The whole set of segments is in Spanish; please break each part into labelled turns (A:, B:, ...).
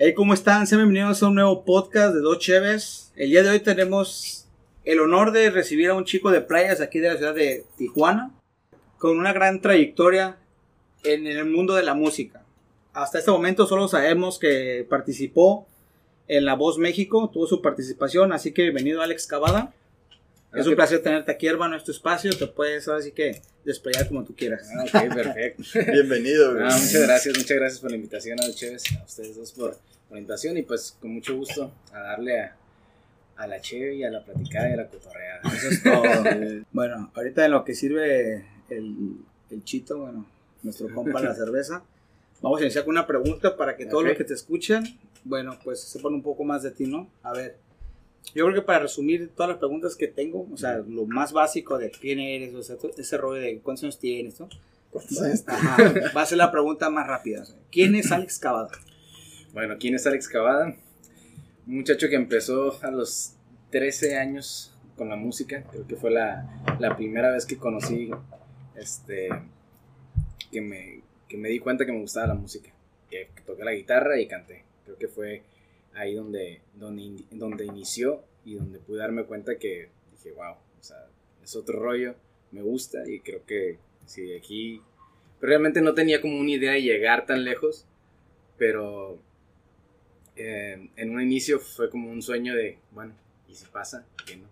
A: Hey, ¿cómo están? Sean bienvenidos a un nuevo podcast de Dos Cheves. El día de hoy tenemos el honor de recibir a un chico de playas aquí de la ciudad de Tijuana, con una gran trayectoria en el mundo de la música. Hasta este momento solo sabemos que participó en La Voz México, tuvo su participación, así que bienvenido Alex Cavada. Es un placer tenerte aquí, hermano, en tu espacio. Te puedes así que desplayar como tú quieras.
B: Ah, ok, perfecto.
C: Bienvenido.
B: Ah, muchas gracias, muchas gracias por la invitación, a Chévez, a ustedes dos por, por la invitación y pues con mucho gusto a darle a, a la cheve y a la platicada y a la cotorreada.
A: Eso es todo. bueno, ahorita en lo que sirve el, el chito, bueno, nuestro compa la cerveza, vamos a iniciar con una pregunta para que todos los que te escuchan, bueno, pues sepan un poco más de ti, ¿no? A ver, yo creo que para resumir todas las preguntas que tengo, o sea, lo más básico de quién eres, o sea, todo ese rollo de cuántos años tienes, ¿no?
C: ¿Cuántos años tienes?
A: Ajá, va a ser la pregunta más rápida. o sea, ¿Quién es Alex Cavada?
B: Bueno, ¿quién es Alex Cavada? Un muchacho que empezó a los 13 años con la música. Creo que fue la, la primera vez que conocí, este, que me, que me di cuenta que me gustaba la música. Que toqué la guitarra y canté. Creo que fue ahí donde, donde, donde inició y donde pude darme cuenta que dije, wow, o sea, es otro rollo, me gusta y creo que si de aquí... Pero realmente no tenía como una idea de llegar tan lejos, pero eh, en un inicio fue como un sueño de, bueno, ¿y si pasa? ¿Qué no?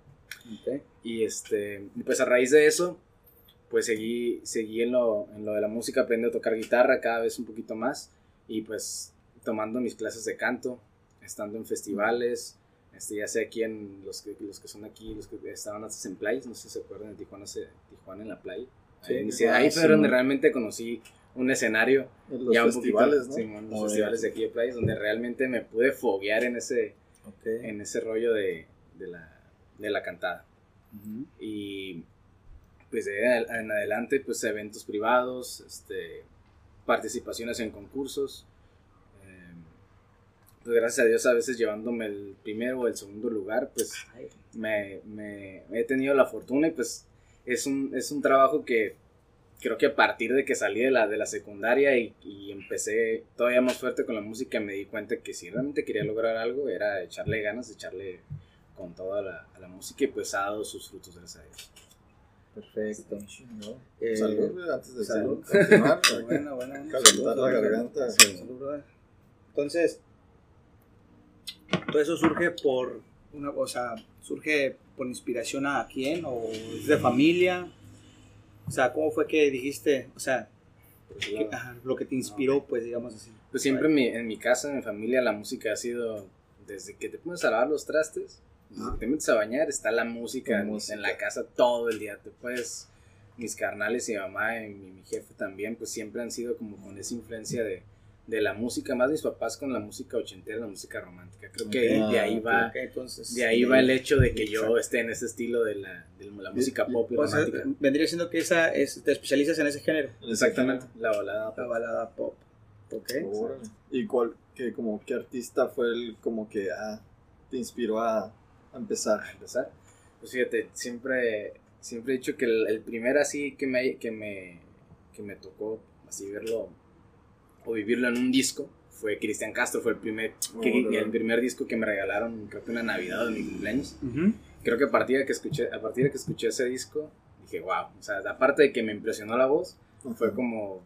A: Ok.
B: Y este, pues a raíz de eso, pues seguí, seguí en, lo, en lo de la música, aprendí a tocar guitarra cada vez un poquito más y pues tomando mis clases de canto, estando en festivales, este, ya sé aquí en los que, los que son aquí, los que estaban antes en Play, no sé si se acuerdan de Tijuana, se- Tijuana en la Play.
A: Sí,
B: ahí
C: ah, sí,
B: fue donde
C: man.
B: realmente conocí un escenario
C: En los
B: ya un
C: festivales,
B: poquito,
C: ¿no?
B: sí, mon, los
C: Muy
B: festivales de aquí de Play, donde realmente me pude foguear en ese, en ese rollo de, de, la, de la cantada. Y pues de ahí en adelante, pues eventos privados, este, participaciones en concursos. Pues gracias a Dios a veces llevándome el primero o el segundo lugar, pues me, me- he tenido la fortuna y pues es un, es un trabajo que creo que a partir de que salí de la, de la secundaria y, y empecé todavía más fuerte con la música me di cuenta que si realmente quería lograr algo era echarle ganas, echarle con toda la, a la música y pues ha dado sus frutos gracias a Dios.
A: Perfecto.
C: Chingón.
A: Eh,
C: Salud, antes de
A: salud.
C: continuar.
A: Buena, buena.
C: Calentar
A: Salud,
C: la
A: brother.
C: garganta.
A: Sí. Salud, brother. Entonces, todo eso surge por una cosa, surge por inspiración a quién o es de familia. O sea, ¿cómo fue que dijiste, o sea, que- ajá, lo que te inspiró, pues digamos así?
B: Pues siempre en mi, en mi casa, en mi familia, la música ha sido desde que te pones a lavar los trastes, desde que te metes a bañar, está la música,
C: La
B: en-
C: música.
B: en la casa todo el día. Te puedes, mis carnales y mi mamá y mi, mi jefe también, pues siempre han sido como con esa influencia de, de la música, más mis papás con la música ochentera, la música romántica. Creo que de ahí va,
A: Ok, entonces,
B: de ahí va el hecho de que yo
A: Exacto.
B: esté en ese estilo de la, de la música pop y
A: O sea,
B: romántica.
A: vendría siendo que esa es, te especializas en ese género,
B: Exactamente, la balada
A: la balada pop. Ok.
C: Órale. ¿Y cuál, que, como, qué artista fue el, como que, ah, te inspiró a, a empezar?
B: a empezar. Pues fíjate, siempre, siempre he dicho que el, el primer así que me, que, me, que me tocó así verlo o vivirlo en un disco fue Cristian Castro, fue el primer, que-
C: Órale.
B: el primer disco que me regalaron, creo que una Navidad o mi cumpleaños.
A: Ujú.
B: Creo que a partir de que escuché, a partir de que escuché ese disco, dije, wow, o sea, aparte de que me impresionó la voz, fue como,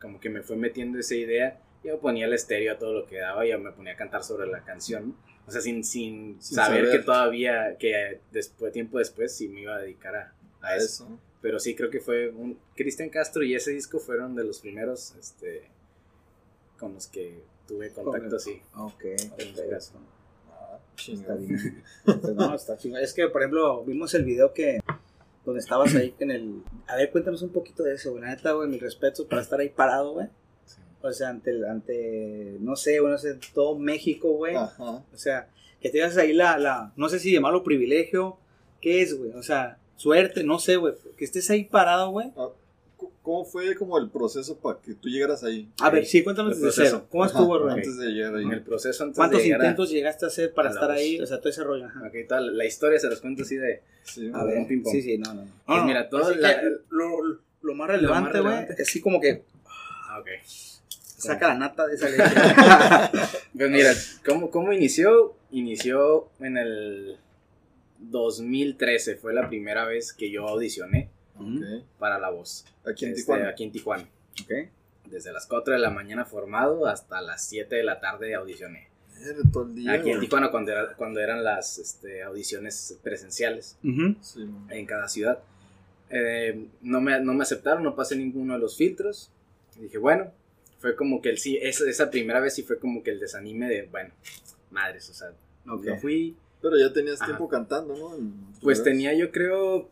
B: como que me fue metiendo esa idea. Yo ponía el estéreo a todo lo que daba y yo me ponía a cantar sobre la canción. O sea, sin, sin,
C: Sin
B: saber,
C: saber.
B: que todavía, que después, tiempo después, sí me iba a dedicar a, a
C: a
B: eso.
C: eso.
B: Pero sí, creo que fue un Cristian Castro y ese disco fueron de los primeros este, con los que tuve contacto
A: Con-
B: así.
A: Ok, perfecto.
C: Ah,
A: Está bien. No, está chingón. Es que, por ejemplo, vimos el video que donde estabas ahí en el... A ver, cuéntanos un poquito de eso, güey. La neta, güey, mis respetos para estar ahí parado, güey.
B: Sí.
A: O sea, ante, el- ante no sé, güey, no sé, todo México, güey.
C: Ajá.
A: O sea, que tengas ahí la, la, no sé si llamarlo privilegio, ¿qué es, güey? O sea, suerte, no sé, güey. Que estés ahí parado, güey.
C: Cu- ¿Cómo fue como el proceso para que tú llegaras ahí?
A: A ver, sí, cuéntanos
B: El
A: desde
B: proceso.
A: cero. ¿Cómo
C: Ajá,
A: estuvo, güey?
C: Antes de llegar ahí.
B: En el proceso antes
A: ¿Cuántos
B: de llegar a-
A: intentos llegaste a hacer para estar
B: voz.
A: ahí? O sea, todo ese rollo. Ajá.
B: Ok, la- historia se los cuento así de...
C: Sí,
A: A
B: ver, un ping-pong.
A: sí, sí, no, no. no.
B: Pues mira, todo
A: así
B: la-
A: que lo, lo más relevante, güey, es así como que
B: Ah, ok.
A: saca la nata de esa leche.
B: Pues mira, ¿cómo, ¿cómo inició? Inició en el 2013, fue la primera vez que yo audicioné
C: Ok.
B: para La Voz.
C: Aquí en
B: Este,
C: Tijuana.
B: Aquí en Tijuana.
A: Ok.
B: Desde las 4 de la mañana formado hasta las 7 de la tarde audicioné.
C: Todo el día.
B: Aquí en. Tijuana cuando, era- cuando eran las este, audiciones presenciales
A: Ujú.
C: Sí, man.
B: en cada ciudad. Eh, no, me, no me aceptaron, no pasé ninguno de los filtros. Y dije, bueno, fue como que el sí, esa, esa primera vez sí fue como que el desanime de, bueno, madres, o sea,
A: Ok.
B: no fui.
C: Pero ya tenías
B: Ajá.
C: tiempo cantando, ¿no?
B: Pues tenía yo creo...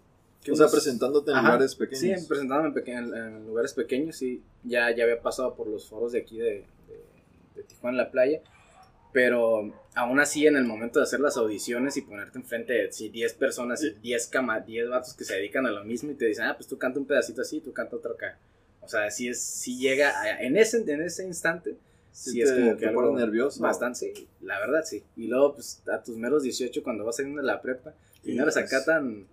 C: O sea, presentándote en
B: Ajá,
C: lugares pequeños.
B: Sí, presentándome en, peque- en- lugares pequeños, sí. Ya, ya había pasado por los foros de aquí de, de, de Tijuana en la playa. Pero aún así, en el momento de hacer las audiciones y ponerte enfrente de sí, 10 personas y 10 cama, 10 vatos que se dedican a lo mismo y te dicen, ah, pues tú canta un pedacito así, tú canta otro acá. O sea, sí, es, sí llega, a- en ese, en ese instante,
C: Sí,
B: es como que algo
C: nervioso.
B: bastante, sí, la verdad, sí. Y luego, pues, a tus meros 18, cuando vas saliendo de la prepa, y no eres
C: Hijos.
B: acá tan,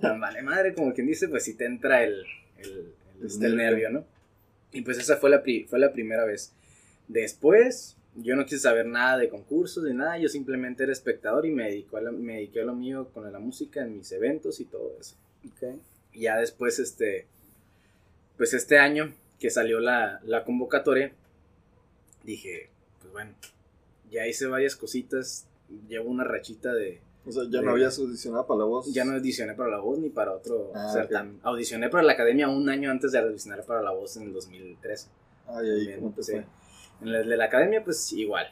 B: tan vale madre, como quien dice, pues sí te entra el, el, el,
C: El
B: este, el
C: nervio.
B: ¿no? Y pues esa fue la, pri- fue la primera vez. Después, yo no quise saber nada de concursos ni nada, yo simplemente era espectador y me, dedico a la- me dediqué a lo mío con la música en mis eventos y todo eso.
A: Ok.
B: Y ya después, este, pues este año que salió la, la convocatoria, dije, pues bueno, ya hice varias cositas, llevo una rachita de,
C: O sea, ya no
B: Eh,
C: habías audicionado para la voz.
B: ya no audicioné para la voz ni para otro
C: Ah,
B: certamen. Audicioné para la academia un año antes de audicionar para la voz en el 2013.
C: Ay, ahí,
B: También,
C: ¿cómo te
B: sí.
C: fue?
B: En el de la academia, pues igual.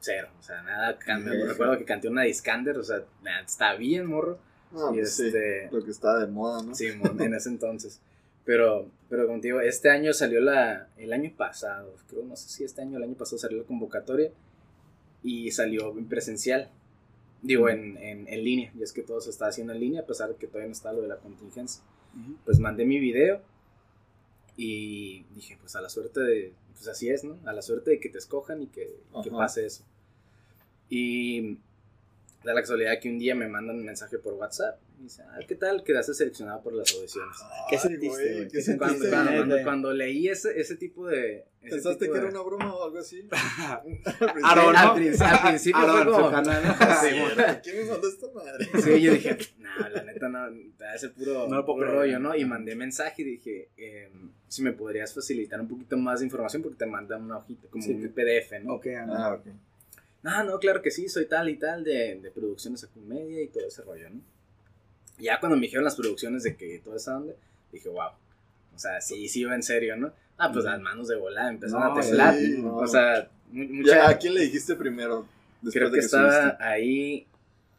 B: Cero. O sea, nada. can- Me
C: Ok.
B: recuerdo que canté una Discander. O sea, nada, está bien, morro.
C: No,
B: y
C: pues
B: este.
C: sí, lo que estaba de moda, ¿no?
B: Sí, en ese entonces. Pero, pero contigo, este año salió la. El año pasado, creo, no sé si este año el año pasado salió la convocatoria. Y salió en presencial. Digo, en, en, en línea. Y es que todo se está haciendo en línea, a pesar de que todavía no está lo de la contingencia. Pues mandé mi video. Y dije, pues a la suerte de. Pues así es, ¿no? A la suerte de que te escojan y que, que pase eso. Y da la casualidad que un día me mandan un mensaje por WhatsApp. Y dice, ah, ¿qué tal? Quedaste seleccionado por las audiciones.
A: ¿Qué
C: Ay,
A: sentiste,
C: güey,
A: güey?
C: ¿Qué
A: ¿Qué
B: Cuando,
C: sentiste?
B: cuando- leí ese, ese tipo de... ese
C: ¿Pensaste
B: tipo
C: que era una broma o algo así?
A: Aaron,
B: Al, principio, al principio fue
A: Aaron,
B: como...
A: su canal.
B: Sí,
C: ¿Por qué me mandó esta madre?
B: Sí, yo dije, no, la neta no, es el puro,
A: No
B: puro rollo, ¿no? Y mandé mensaje y dije, eh, si me podrías facilitar un poquito más de información porque te mandan una hojita, como
A: Sí.
B: un PDF, ¿no?
A: Ok,
C: Ah, ok.
B: No, no, claro que sí, soy tal y tal de, de producciones a media y todo ese rollo, ¿no? Ya cuando me dijeron las producciones de que toda esa onda, dije, wow. O sea, sí, sí iba en serio, ¿no? Ah, pues las manos de volada empezaron
A: No,
B: a temblar.
C: sí, no.
B: O sea, mu- mucha,
C: Ya, ¿A quién le dijiste primero? Después
B: creo que, estaba
C: subiste?
B: ahí,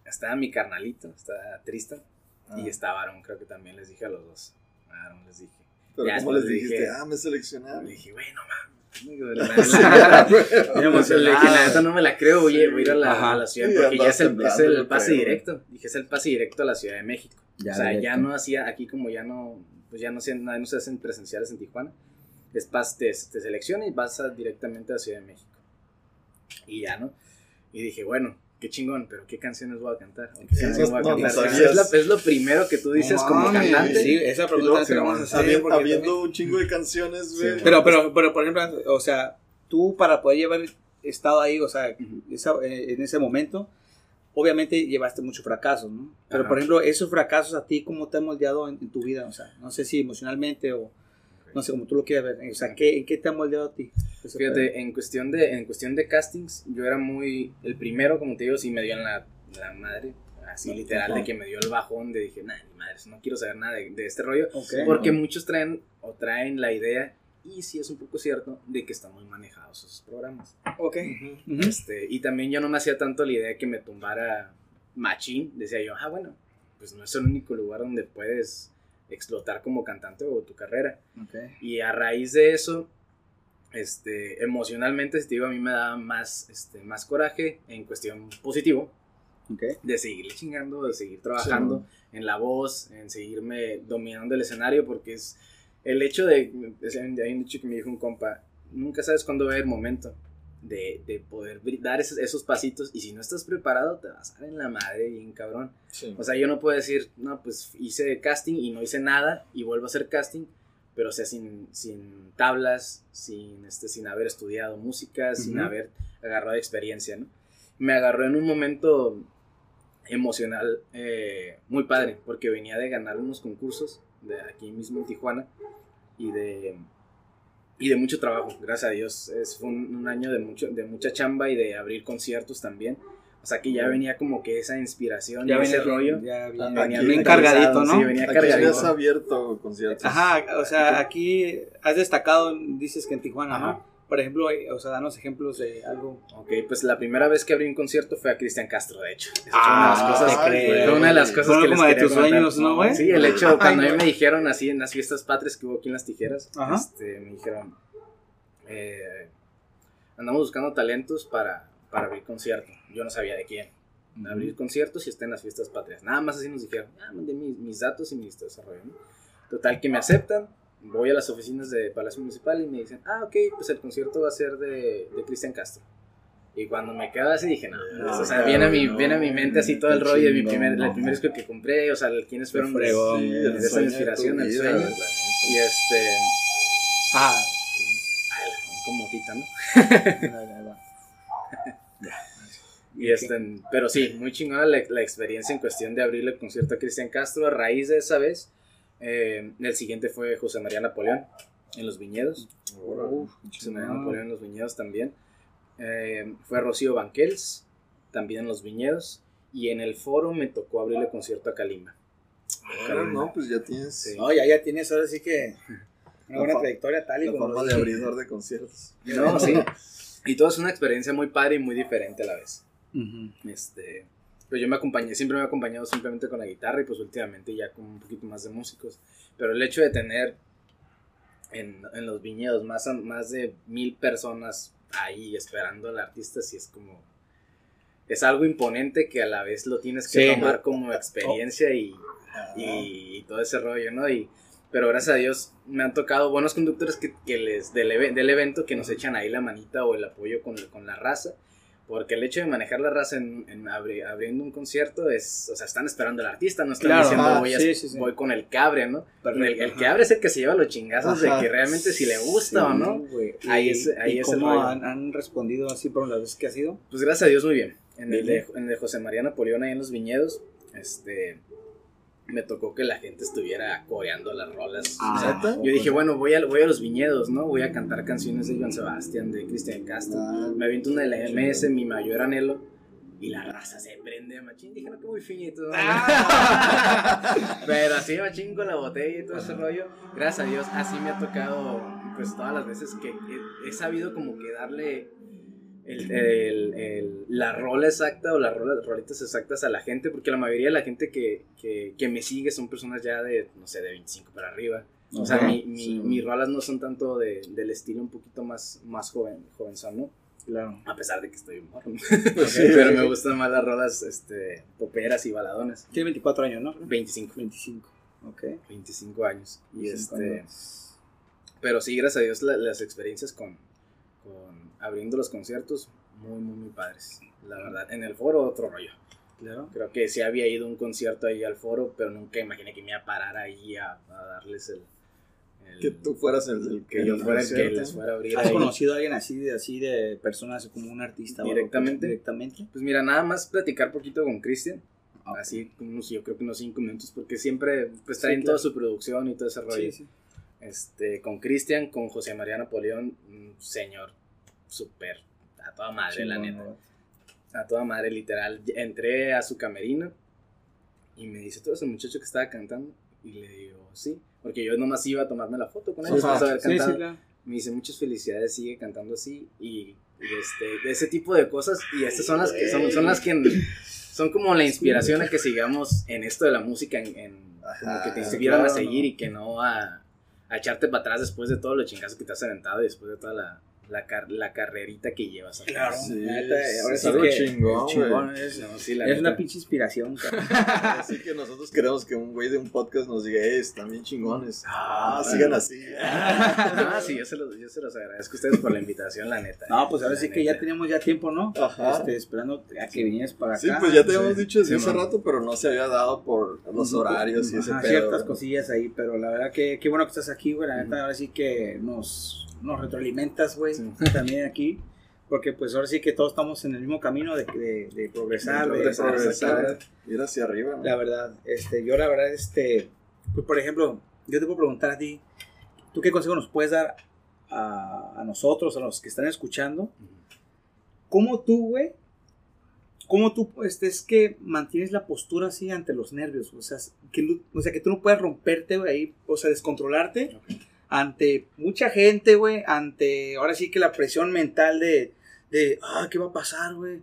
B: estaba mi carnalito, estaba Tristan,
C: Ah,
B: y estaba Aaron, creo que también les dije a los dos. A Aaron les dije.
C: Pero
B: ya
C: ¿cómo les dijiste?
B: dije-
C: Ah, me seleccionaron.
B: Le dije, güey, no mames. Digo, la- no me la creo, oye, voy a ir a la,
A: Ajá.
B: a la ciudad
C: Sí,
B: porque ya es el, es pase
C: creo.
B: directo. Dije, es el pase directo a la Ciudad de México.
A: Ya,
B: o sea, ya no hacía, aquí como ya no, pues ya no se, no, no se hacen presenciales en Tijuana. Es pas, te, te seleccionas y vas a- directamente a la Ciudad de México. Y ya, ¿no? Y dije, bueno, qué chingón, pero ¿qué canciones voy a cantar? ¿O ¿Qué
C: Sí,
B: canciones
C: no,
B: voy a
C: no
B: cantar?
C: sabías.
B: es, la- es lo primero que tú dices como cantante.
A: Sí, esa pregunta
C: luego,
A: te la vamos a hacer.
C: habiendo,
A: porque
C: habiendo
A: también-
C: un chingo de canciones, güey.
B: Sí.
A: Pero, pero, pero, por ejemplo, o sea, tú para poder llevar estado ahí, o sea,
B: Ujú.
A: esa- eh, en ese momento, obviamente llevaste muchos fracasos, ¿no? Pero,
B: Ajá.
A: por ejemplo, esos fracasos a ti, ¿cómo te han moldeado en, en tu vida? O sea, no sé si emocionalmente o no sé cómo tú lo quieras ver. O sea, ¿qué, ¿en qué te ha moldeado a ti?
B: Fíjate, en cuestión de, en cuestión de castings, yo era muy, el primero, como te digo, sí me dio en la, la madre, así literal, de que me dio el bajón, de dije, nah, ni madre, no quiero saber nada de, de este rollo, porque muchos traen, o traen la idea, y sí es un poco cierto, de que están muy manejados esos programas.
A: Ok.
B: Este, y también yo no me hacía tanto la idea de que me tumbara machín, decía yo, ah, bueno, pues no es el único lugar donde puedes explotar como cantante o tu carrera.
A: Ok.
B: Y a raíz de eso, este, emocionalmente, si te digo, a mí me daba más, este, más coraje en cuestión positivo
A: Ok.
B: de seguirle chingando, de seguir trabajando en la voz, en seguirme dominando el escenario, porque es el hecho de, hay un dicho que me dijo un compa, nunca sabes cuándo va a haber momento de, de poder dar esos, esos pasitos y si no estás preparado te vas a dar en la madre bien cabrón.
C: Sí.
B: O sea, yo no puedo decir, no, pues hice casting y no hice nada y vuelvo a hacer casting pero o sea, sin, sin tablas, sin, este, sin haber estudiado música, sin
A: Ujú.
B: haber agarrado experiencia, ¿no? Me agarró en un momento emocional eh, muy padre, porque venía de ganar unos concursos de aquí mismo en Tijuana y de, y de mucho trabajo, gracias a Dios. Es, fue un, un año de, mucho, de mucha chamba y de abrir conciertos también. O sea que ya venía como que esa inspiración,
A: Ya
B: y ese
A: venía
B: rollo.
A: Ya venía bien cargadito, ¿no?
B: Sí, venía
C: Aquí
B: cargadito.
C: has abierto conciertos.
A: Ajá, o sea, aquí has destacado, dices que en Tijuana,
B: Ajá.
A: ¿no? Por ejemplo, eh, o sea, danos ejemplos de algo.
B: Ok, pues la primera vez que abrí un concierto fue a Cristian Castro, de hecho.
A: Ah,
B: fue una de las cosas,
A: creo.
B: fue una de las cosas
A: Fue
B: que
A: como
B: les
A: de tus
B: contar.
A: sueños, ¿no, güey?
B: Sí, el hecho, cuando a mí me dijeron así en las fiestas patrias que hubo aquí en Las Tijeras,
A: Ajá.
B: este, me dijeron, eh, andamos buscando talentos para, para abrir concierto. Yo no sabía de quién. Abrir conciertos y está en las fiestas patrias. Nada más así nos dijeron, ah, mandé mis, mis datos y mis desarrollo. ¿no? Total, que me aceptan. Voy a las oficinas de Palacio Municipal y me dicen, ah, ok, pues el concierto va a ser de, de Cristian Castro. Y cuando me quedo así dije, no,
C: No,
B: o sea, viene a, mi,
C: no,
B: viene a mi mente así todo el rollo de mi primer, el
C: no,
B: primer disco que compré, o sea, quiénes fueron
A: fregón.
C: Sí,
B: de
C: el
B: esa inspiración, el sueño. Y este,
A: Ah,
B: como motita, ¿no? Y este, pero sí, muy chingona la, la experiencia en cuestión de abrirle el concierto a Cristian Castro. A raíz de esa vez, eh, el siguiente fue José María Napoleón en Los Viñedos. José María. Napoleón en Los Viñedos también. Eh, fue Rocío Banquels, también en Los Viñedos. Y en el foro me tocó abrirle concierto a Kalimba.
C: Ah, no, pues ya tienes
B: Sí.
A: No, ya, ya tienes ahora sí que una buena trayectoria tal y
C: la
A: como lo
C: de abridor de conciertos.
B: No, sí. Y todo es una experiencia muy padre y muy diferente a la vez. Este, pues yo me acompañé, siempre me he acompañado simplemente con la guitarra y pues últimamente ya con un poquito más de músicos. Pero el hecho de tener en, en los viñedos más, más de mil personas ahí esperando al artista, sí es como... Es algo imponente que a la vez lo tienes que
A: Sí.
B: tomar como experiencia y, y, todo ese rollo, ¿no? Y, pero gracias a Dios me han tocado buenos conductores que, que les, del, del evento que nos echan ahí la manita o el apoyo con, con la raza. Porque el hecho de manejar la raza en, en abri- abriendo un concierto es, o sea, están esperando al artista, no están
A: Claro,
B: diciendo
A: ajá,
B: voy, a-
A: sí, sí, sí.
B: voy con el cabre, ¿no?
A: Perfecto,
B: el, el que abre es el que se lleva los chingazos
C: Ajá.
B: de que realmente si le gusta o no. Ahí
A: ¿Y-
B: es- ahí
A: y
B: es
A: cómo han, han respondido así por las veces que ha sido?
B: Pues gracias a Dios muy bien. En el, de,
A: Bien.
B: en el de José María Napoleón ahí en los viñedos, este, me tocó que la gente estuviera coreando las rolas.
A: Ah,
B: O sea,
C: ¿neta?
B: yo dije, bueno, voy a, voy a los viñedos, ¿no? Voy a cantar canciones de Joan Sebastián, de Cristian Castro.
C: Ah,
B: Me aviento una de la MS, mi mayor anhelo. Y la raza se prende, machín. Dije, no, que muy finito. ¿no? Pero así, machín, con la botella y todo ese rollo. Gracias a Dios, así me ha tocado, pues, todas las veces que he, he sabido como que darle el, el- el- la rola exacta o las rolitas exactas a la gente. Porque la mayoría de la gente que, que, que me sigue son personas ya de, no sé, de 25 para arriba. O sea, mi, mi-
C: sí.
B: mis rolas no son tanto de, del estilo un poquito más, más joven, jovenzón, ¿no?
A: Claro.
B: A pesar de que estoy morro.
C: Pues sí,
B: Pero
C: sí,
B: me gustan más las rolas este, poperas y baladonas.
A: Tiene 24 años, ¿no?
B: 25.
A: 25. Ok.
B: 25 años. Y
A: 25
B: este,
A: años.
B: pero sí, gracias a Dios, la- las experiencias con, con abriendo los conciertos, muy, muy, muy padres. La verdad, en el foro, otro rollo.
A: Claro.
B: Creo que sí había ido a un concierto ahí al foro, pero nunca imaginé que me iba a parar ahí a, a darles el, el-
C: Que tú fueras el, el
B: que yo fuera el que les fuera a abrir
A: ¿Has
B: ahí.
A: conocido a alguien así de, así de personas como un artista? o algo?
B: Directamente.
A: Directamente.
B: Pues mira, nada más platicar poquito con Cristian.
A: Ah,
B: Así, unos, yo creo que unos 5 minutos, porque siempre pues, traen
A: claro.
B: toda su producción y todo ese rollo.
A: Sí, sí.
B: Este, con Cristian, con José María Napoleón, un señor súper, a toda madre, la neta. A toda madre, literal. Entré a su camerino y me dice, ¿todo ese muchacho que estaba cantando? Y le digo, sí, porque yo nomás iba a tomarme la foto con él
C: Ajá.
B: haber
A: Sí, sí, claro.
B: Me dice, muchas felicidades, sigue cantando así. Y, y este, ese tipo de cosas. Y estas son las que son, son las que son como la inspiración a que sigamos en esto de la música, en, en- como que te inspiran a
A: claro,
B: seguir
A: ¿no?
B: y que no a, a echarte para atrás después de todo lo chingazo que te has aventado y después de toda la, la, car- la carrerita que llevas atrás.
A: Claro.
C: Sí,
A: neta, ahora sí que-
C: chingón,
A: es,
B: No, sí, la
A: es
B: neta.
A: una pinche inspiración, cabrón.
C: Así que nosotros queremos que un güey de un podcast nos diga, eh, están bien chingones.
A: Ah,
C: Ah, sigan así.
B: Ah, sí, yo se, los, yo se los agradezco a ustedes por la invitación, la neta.
A: No, pues ahora sí que ya
B: neta.
A: teníamos ya tiempo, ¿no?
C: Ajá.
A: Este, esperando a que vinieras para acá.
C: Sí, pues ya te habíamos
B: sí.
C: dicho desde
B: Sí,
C: hace
B: man.
C: rato, pero no se había dado por los horarios y ese
A: Ajá,
C: pedo.
A: ciertas cosillas ahí, pero la verdad que qué bueno que estás aquí, güey. La neta, ahora sí que nos, nos retroalimentas, güey,
B: Sí.
A: también aquí. Porque pues ahora sí que todos estamos en el mismo camino de, de, de progresar, de,
C: De progresar,
A: progresar.
C: Ir hacia arriba, ¿no?
A: La verdad, este, yo la verdad, este, pues por ejemplo, yo te puedo preguntar a ti, ¿tú qué consejo nos puedes dar a, a nosotros, a los que están escuchando? ¿Cómo tú, güey? ¿Cómo tú, este, es que mantienes la postura así ante los nervios? O sea, que, no- o sea, que tú no puedes romperte, güey, ahí, o sea, descontrolarte. Ante mucha gente, güey, ante, ahora sí que la presión mental de, de ah, ¿qué va a pasar, güey?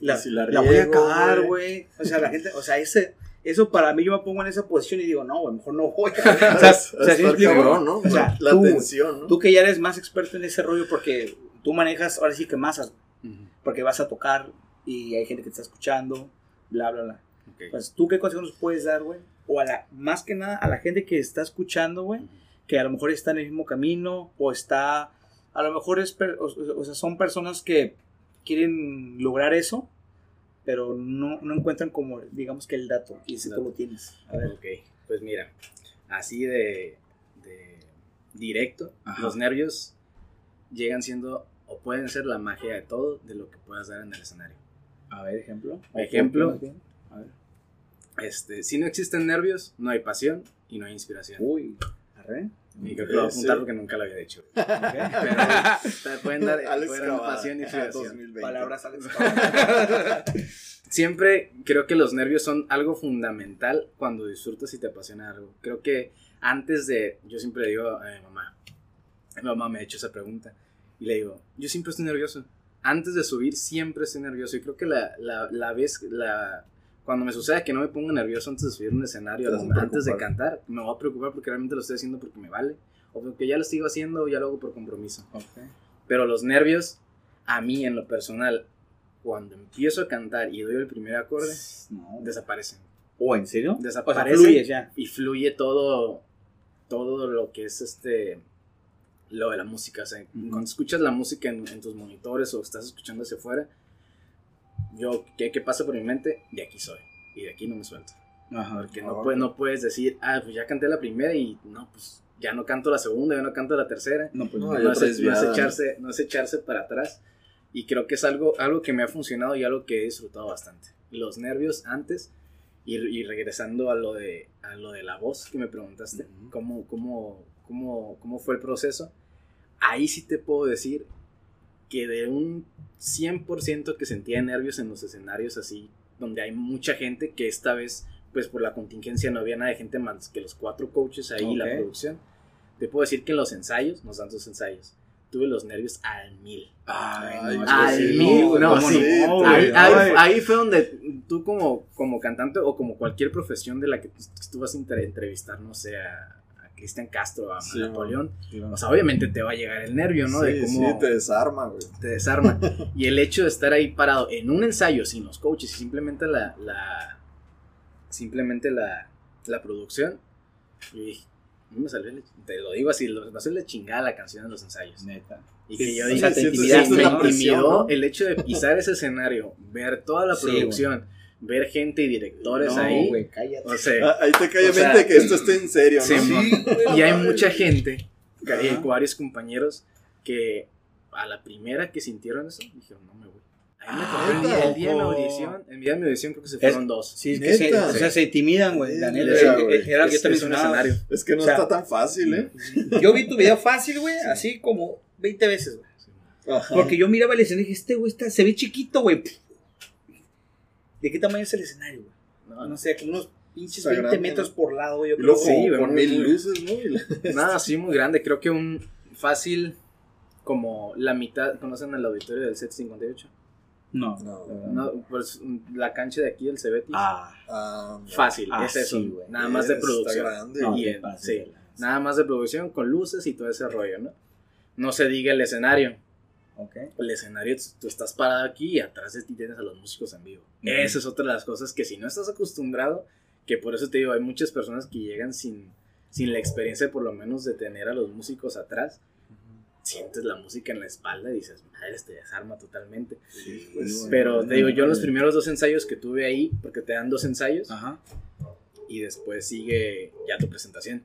A: La,
C: Y si la
A: la voy a cagar,
C: güey.
A: O sea, la gente, o sea, ese, eso para mí yo me pongo en esa posición y digo, no, güey, mejor no voy. o sea,
C: Es-
A: o sea,
C: cabrón, ¿no?
A: O sea,
C: la
A: tú,
C: tensión, ¿no?
A: tú que ya eres más experto en ese rollo porque tú manejas ahora sí que masas,
B: Ujú.
A: porque vas a tocar y hay gente que te está escuchando, bla, bla, bla. Pues, ¿tú qué consejos nos puedes dar, güey? O a la, más que nada a la gente que está escuchando, güey, que a lo mejor está en el mismo camino o está, a lo mejor es, o, o sea, son personas que quieren lograr eso, pero no, no encuentran como, digamos que el dato, y si tú lo tienes. A ver.
B: Ok, pues mira, así de, de directo,
A: Ajá.
B: los nervios llegan siendo o pueden ser la magia de todo de lo que puedas dar en el escenario.
A: A ver, ejemplo. ¿O
B: Ejemplo.
A: A ver.
B: Este, si no existen nervios, no hay pasión y no hay inspiración.
A: Uy, arre.
B: Y creo que lo voy a
C: Sí.
B: apuntar porque nunca lo había dicho. Pero te pueden dar,
C: Alex
B: pueden dar pasión y inspiración.
C: 2020.
A: Palabras Alex.
B: Siempre creo que los nervios son algo fundamental cuando disfrutas y te apasiona algo. Creo que antes de, yo siempre le digo a mi mamá, mi mamá me ha hecho esa pregunta y le digo, yo siempre estoy nervioso. Antes de subir siempre estoy nervioso y creo que la, la, la vez, la, cuando me sucede que no me pongo nervioso antes de subir un escenario, antes de cantar, me voy a preocupar porque realmente lo estoy haciendo porque me vale o porque ya lo sigo haciendo o ya lo hago por compromiso.
A: Ok.
B: Pero los nervios, a mí en lo personal, cuando empiezo a cantar y doy el primer acorde,
A: No.
B: desaparecen.
A: ¿O en serio?
B: Desaparece.
A: O sea, fluyes ya.
B: Y fluye todo, todo lo que es este, lo de la música. O sea, cuando escuchas la música en, en tus monitores o estás escuchando hacia afuera, yo, ¿qué, ¿qué pasa por mi mente? De aquí soy. Y de aquí no me suelto.
A: Ajá.
B: Porque no, puedes, no puedes decir, ah, pues ya canté la primera y no, pues ya no canto la segunda, ya no canto la tercera
A: No, pues
C: No,
A: no.
B: es, no es
C: desviada, ¿no?
B: echarse, no es echarse para atrás. Y creo que es algo, algo que me ha funcionado y algo que he disfrutado bastante. Los nervios antes y, y regresando a lo, de, a lo de la voz que me preguntaste,
A: Ujú.
B: cómo, cómo, cómo, cómo fue el proceso. Ahí sí te puedo decir que de un 100% que sentía nervios en los escenarios así, donde hay mucha gente que esta vez, pues por la contingencia no había nada de gente más que los cuatro coaches ahí y la producción. Te puedo decir que en los ensayos, nos dan dos ensayos, tuve los nervios al mil.
A: Ay, no,
B: al
A: sí,
B: mil, no,
A: ¿cómo
B: sí,
A: no,
B: ahí, ahí-
A: Ay.
B: ahí fue donde tú como, como cantante o como cualquier profesión de la que tú, tú vas a entre- entrevistar, no sé, a Cristian Castro, a
C: Sí,
B: Napoleón, o sea, obviamente te va a llegar el nervio, ¿no? de
C: Sí,
B: cómo
C: sí, te desarma, güey.
B: te desarma. y el hecho de estar ahí parado en un ensayo sin los coaches y simplemente la, la simplemente la, la producción, yo dije, no me salió, te lo digo así, me salió la chingada la canción en los ensayos.
A: Neta.
B: Y
A: Sí,
B: que yo dije,
A: te
B: intimidó
C: ¿no?
B: el hecho de pisar ese escenario, ver toda la
A: Sí,
B: producción, ver gente y directores
A: No,
B: ahí.
A: güey, cállate.
B: O sea,
C: Ah, Ahí te cae
B: O sea,
C: mente que esto esté en serio, ¿no?
B: Sí,
A: güey,
B: y hay mucha gente, que hay varios compañeros que a la primera que sintieron eso, dijeron, no me voy. A mí me
A: Ah,
B: tocó el día, el día de mi audición, el día de mi audición creo que se fueron dos.
A: Sí, es que se, o sea, se intimidan, güey. La
C: Sí,
A: neta, eh, era
B: Es- es un escenario.
C: Es que no
A: O sea,
C: está tan fácil, ¿eh?
A: Yo vi tu video fácil, güey, así como 20 veces, güey.
C: Ajá.
A: Porque yo miraba el escenario y dije, este güey está, se ve chiquito, güey. ¿De qué tamaño es el escenario, güey?
B: No,
A: No sé, como unos pinches
C: Está
A: 20
C: grande,
A: metros
C: ¿no?
A: por lado. Yo creo.
B: Sí,
C: con- mil luces, ¿no?
B: Nada, sí, muy grande. Creo que un fácil, como la mitad, ¿conocen el auditorio del set 58?
A: No.
C: No.
B: No, pues la cancha de aquí del Cebeti.
A: Ah,
C: Ah.
B: Fácil,
A: Ah,
B: es eso.
A: sí, güey.
B: nada más de
C: Está
B: producción.
C: grande.
A: no,
B: y sí. Nada más de producción con luces y todo ese rollo, ¿no? No se diga el escenario.
A: Ok.
B: El escenario, tú estás parado aquí y atrás de ti tienes a los músicos en vivo.
A: Ujú.
B: Esa es otra de las cosas que si no estás acostumbrado, que por eso te digo, hay muchas personas que llegan sin, sin la experiencia por lo menos de tener a los músicos atrás, sientes la música en la espalda y dices, madre, te desarma totalmente.
C: Pues,
B: Pero te digo, yo los primeros dos ensayos que tuve ahí, porque te dan dos ensayos,
A: Ajá.
B: y después sigue ya tu presentación.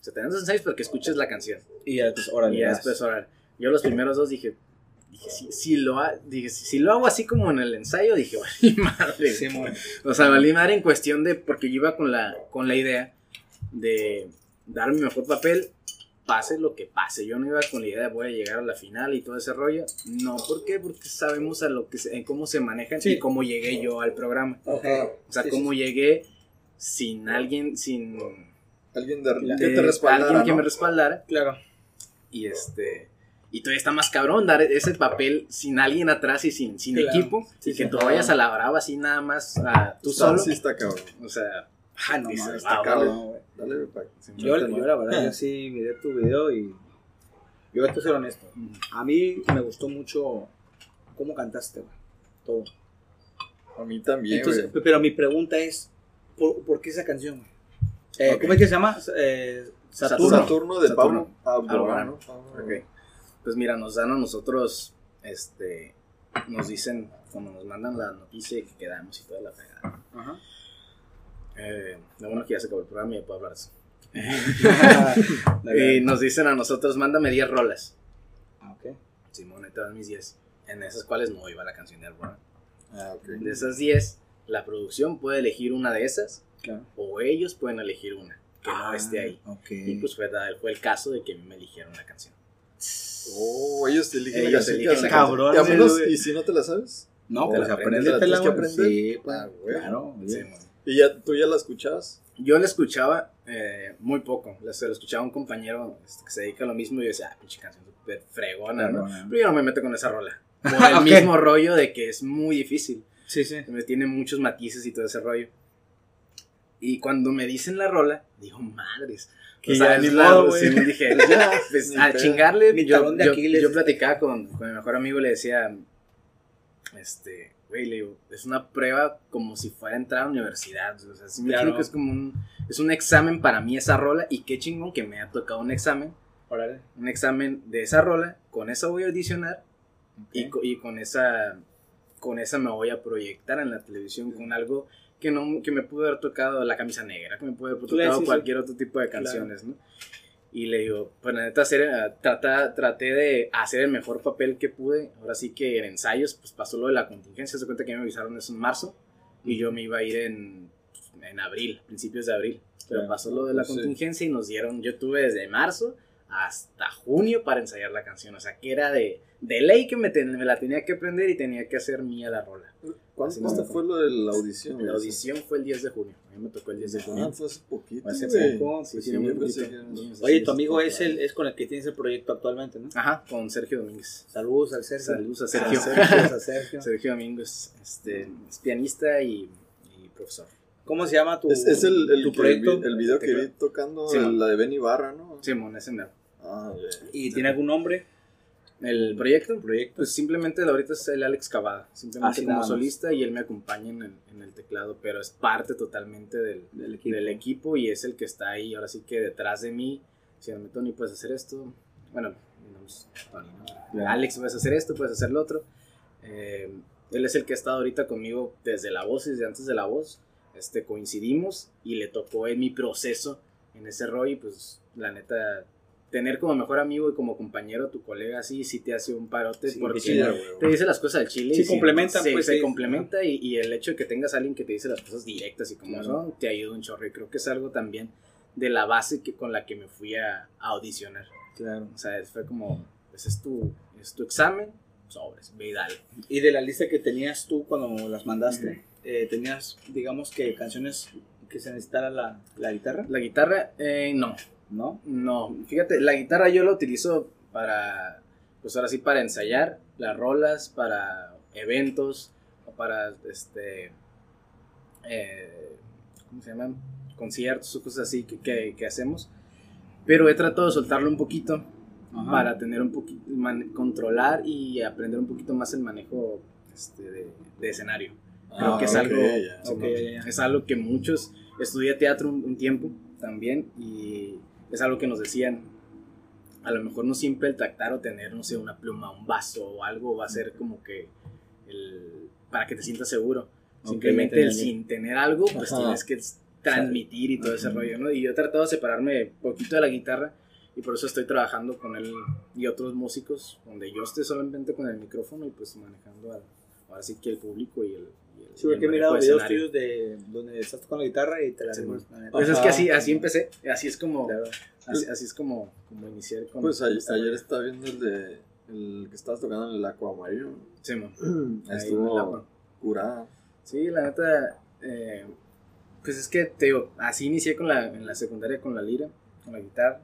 B: O sea, te dan dos ensayos para que escuches la canción.
A: Y ya después, órale.
B: Y ya después orar. Yo los primeros dos dije, dije si, si lo, ha- dije, si, si lo hago así como en el ensayo, dije, vale madre.
A: Sí.
B: O sea, valí madre en cuestión de, porque yo iba con la, con la idea de dar mi mejor papel, pase lo que pase. Yo no iba con la idea de voy a llegar a la final y todo ese rollo. No, ¿por qué? Porque sabemos a lo que se- en cómo se manejan
A: Sí.
B: y cómo llegué yo al programa. O sea,
A: Sí,
B: cómo llegué sin alguien, sin
C: Alguien de, que te respaldara,
B: alguien que
C: ¿no?
B: me respaldara.
A: Claro.
B: Y este. Y todavía está más cabrón dar ese papel sin alguien atrás y sin, sin
A: Claro.
B: equipo.
A: Sí,
B: y que
A: sí.
B: tú vayas a la brava así nada más a tú
C: Está-
B: solo.
C: Sí, está cabrón.
B: O sea,
A: Ah, no,
B: Dices,
A: mames,
B: wow,
A: está cabrón.
C: Dale, pa-
A: Yo, yo la verdad, yo sí miré tu video y yo voy a ser honesto. A mí me gustó mucho cómo cantaste, güey. Todo.
C: A mí también,
A: Entonces,
C: güey.
A: pero mi pregunta es, ¿por, por qué esa canción, güey? Eh. ¿Cómo es que se llama? Eh, Saturno.
C: Saturno de
B: Saturno.
C: Pablo
B: Alborano.
C: Alborano.
B: ok. Pues mira, nos dan a nosotros. Este. Nos dicen, cuando nos mandan la noticia que quedamos y toda la pegada.
A: Ajá.
B: Eh, lo bueno que ya se acabó el programa y ya puedo hablar de eso. Y nos dicen a nosotros, mándame 10 rolas.
A: Ah, ok.
B: Simón, te dan mis 10. En esas cuales no iba la canción de Alborán.
C: Ah, ok.
B: De esas 10, la producción puede elegir una de esas
A: Claro.
B: o ellos pueden elegir una que no
A: Ah,
B: esté ahí.
A: Ok.
B: Y pues fue, fue el caso de que me eligieron la canción.
C: Oh, ellos te eligen
B: Ellos la
A: canción.
C: ¿Y a menos-
A: Cabrón,
C: ¿Y si no te la sabes?
A: no, pues
B: la aprendes,
C: ¿te la tienes que aprender?
A: Sí, pues,
C: Ah,
A: claro.
C: ¿Y ya, tú ya la escuchabas?
B: Yo la escuchaba eh, muy poco. La, se la escuchaba un compañero este, que se dedica a lo mismo y yo decía, ah, pinche canción súper fregona, ¿no? Pero yo no me meto con esa rola. Por el mismo rollo de que es muy difícil.
A: Sí, sí.
B: Me tiene muchos matices y todo ese rollo. Y cuando me dicen la rola, digo, madres.
A: Que ya
B: es
A: ni
B: la-
A: modo, güey.
B: sí, dije, pues, a chingarle.
A: Mi
B: yo,
A: de
B: yo-
A: Aquiles.
B: yo platicaba con, con mi mejor amigo y le decía, este, güey, le digo, es una prueba como si fuera a entrar a la universidad. O sea, sí me
A: Claro.
B: explico, es como un, es un examen para mí esa rola y qué chingón que me ha tocado un examen,
A: Órale.
B: un examen de esa rola, con esa voy a audicionar y con esa con esa me voy a proyectar en la televisión con algo que no que me pudo haber tocado la camisa negra que me pudo haber
A: Claro,
B: tocado
A: sí, sí.
B: cualquier otro tipo de
A: Claro.
B: canciones ¿no? y le digo pues la neta hacer, eh, trata, traté de hacer el mejor papel que pude ahora sí que en ensayos pues pasó lo de la contingencia se cuenta que me avisaron eso en marzo y yo me iba a ir en, en abril principios de abril pero
A: Claro.
B: pasó lo de la
C: Sí.
B: contingencia y nos dieron yo tuve desde marzo hasta junio para ensayar la canción. O sea, que era de, de ley que me, ten- me la tenía que aprender y tenía que hacer mía la rola.
C: ¿Cuándo cuándo
B: me
C: fue lo de la audición?
B: La audición fue el 10 de junio. A mí me tocó el 10 de
C: Ah,
B: junio.
C: fue hace poquito,
B: Hace poco, sí,
C: Pues
B: tiene muy poquito.
A: Oye, tu amigo es el es con el que tienes el proyecto actualmente, ¿no?
B: Ajá, con Sergio Domínguez.
A: Saludos al Sergio.
B: Saludos a
A: Ah,
B: Sergio.
A: Saludos a Sergio.
B: Sergio Domínguez este, es pianista y, y profesor.
A: ¿Cómo se llama tu,
C: Es, es el, el,
A: tu proyecto?
C: vi- el video que vi tocando,
B: Sí,
C: la de Benny Barra, ¿no?
B: Simón, ese mero.
C: Ah.
A: ¿Y tiene algún nombre?
B: El proyecto,
A: proyecto.
B: pues simplemente ahorita es el Alex Cavada, simplemente
A: Así
B: como solista y él me acompaña en el, en el teclado, pero es parte totalmente del,
A: Del equipo.
B: del equipo y es el que está ahí, ahora sí que detrás de mí, diciéndome, Tony, puedes hacer esto, bueno, es Tony, ¿no?
A: Claro.
B: Alex, puedes hacer esto, puedes hacer lo otro. Eh, él es el que ha estado ahorita conmigo desde la voz y desde antes de la voz, este, coincidimos y le tocó en mi proceso en ese rollo y pues la neta... Tener como mejor amigo y como compañero a tu colega así, sí te hace un parote
A: Sí,
B: porque
C: güey.
B: te dice las cosas al chile.
A: Sí,
B: y
A: complementan,
B: se,
A: pues,
B: se
A: sí.
B: complementa y, y el hecho de que tengas a alguien que te dice las cosas directas y como son, te ayuda un chorro. Y creo que es algo también de la base que, con la que me fui a, a audicionar.
A: Claro.
B: O sea, fue como, pues es tu, es tu examen, sobres, ve y dale.
A: Y de la lista que tenías tú cuando las mandaste, eh, tenías, digamos que canciones que se necesitara la, la guitarra,
B: La guitarra, eh, no,
A: ¿no?
B: no. Fíjate, la guitarra yo la utilizo para, pues ahora sí, para ensayar las rolas, para eventos, o para, este, eh, ¿cómo se llaman? Conciertos o cosas así que, que- que hacemos. Pero he tratado de soltarlo un poquito.
A: Ajá.
B: para tener un poquito, controlar y aprender un poquito más el manejo este, de, de escenario. Creo
C: Ah,
B: que es algo, es algo que muchos estudié teatro un, un tiempo también y es algo que nos decían. A lo mejor no siempre el tactar o tener, no sé, una pluma, un vaso o algo va a ser como que el, para que te sientas seguro. Simplemente el sin tener algo, pues
C: Ajá.
B: tienes que transmitir y todo ese rollo, ¿no? Y yo he tratado de separarme poquito de la guitarra y por eso estoy trabajando con él y otros músicos, donde yo esté solamente con el micrófono y pues manejando al, ahora sí que el público y el...
A: Sí, porque he mirado
B: de
A: videos
B: escenario.
A: tuyos de donde estás tocando la guitarra y te la
B: Sí,
A: hacemos.
B: Pues es que así, así empecé, así es como,
A: Claro.
B: así, así es como, como iniciar con...
C: Pues
B: con
C: ayer estaba viendo el de. El que estabas tocando en el Aquamarillo.
B: Sí,
C: Estuvo curada.
B: Sí, la neta, eh, pues es que te digo, así inicié con la, en la secundaria con la lira, con la guitarra,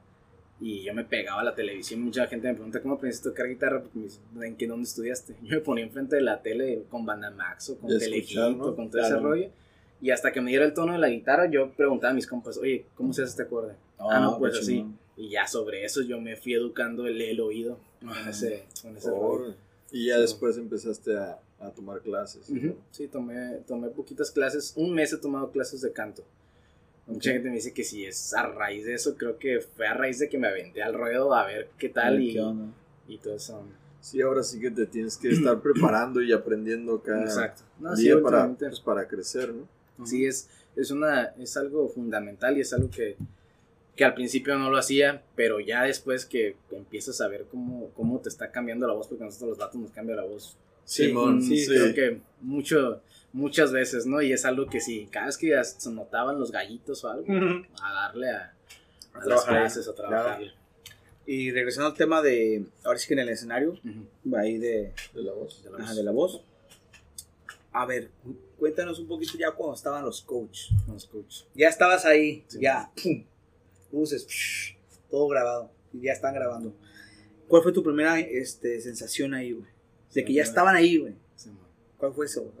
B: y yo me pegaba a la televisión. Mucha gente me pregunta cómo aprendiste a tocar guitarra, porque me dice, ¿en qué dónde estudiaste? Yo me ponía enfrente de la tele con Banda Max o con Telehit
C: ¿no?
B: con todo ese
A: Claro.
B: rollo. Y hasta que me diera el tono de la guitarra, yo preguntaba a mis compas, oye, ¿cómo se hace este acorde? Ah, no, pues así.
A: chingón.
B: Y ya sobre eso yo me fui educando el, el oído con ese, con ese rollo.
C: Y ya
B: Sí.
C: después empezaste a, a tomar clases.
B: Ujú, Sí, tomé, tomé poquitas clases. Un mes he tomado clases de canto. Mucha gente me dice que si es a raíz de eso, creo que fue a raíz de que me aventé al ruedo a ver qué tal y, y todo eso.
C: Sí, ahora sí que te tienes que estar preparando y aprendiendo cada
B: Exacto. No, sí,
C: día para,
B: últimamente-
C: pues, para crecer, ¿no?
B: sí, es, es, una, es algo fundamental y es algo que, que al principio no lo hacía, pero ya después que empiezas a ver cómo, cómo te está cambiando la voz, porque nosotros los datos nos cambia la voz
C: Simón, sí.
B: creo que mucho, muchas veces, ¿no? Y es algo que sí, cada vez que ya se notaban los gallitos o algo, a darle a, a las clases, a trabajar.
A: Y regresando al tema de, ahora sí que en el escenario,
B: Ujú.
A: ahí de,
C: De la voz.
B: De la
A: ajá,
B: voz.
A: de la voz. A ver, cu- cuéntanos un poquito ya cuando estaban los coaches.
B: Los coaches.
A: Ya estabas ahí,
B: Sí.
A: ya, pum, luces, psh, todo grabado, y ya están grabando. ¿Cuál fue tu primera este, sensación ahí, güey? De que ya estaban ahí, güey. ¿Cuál fue eso?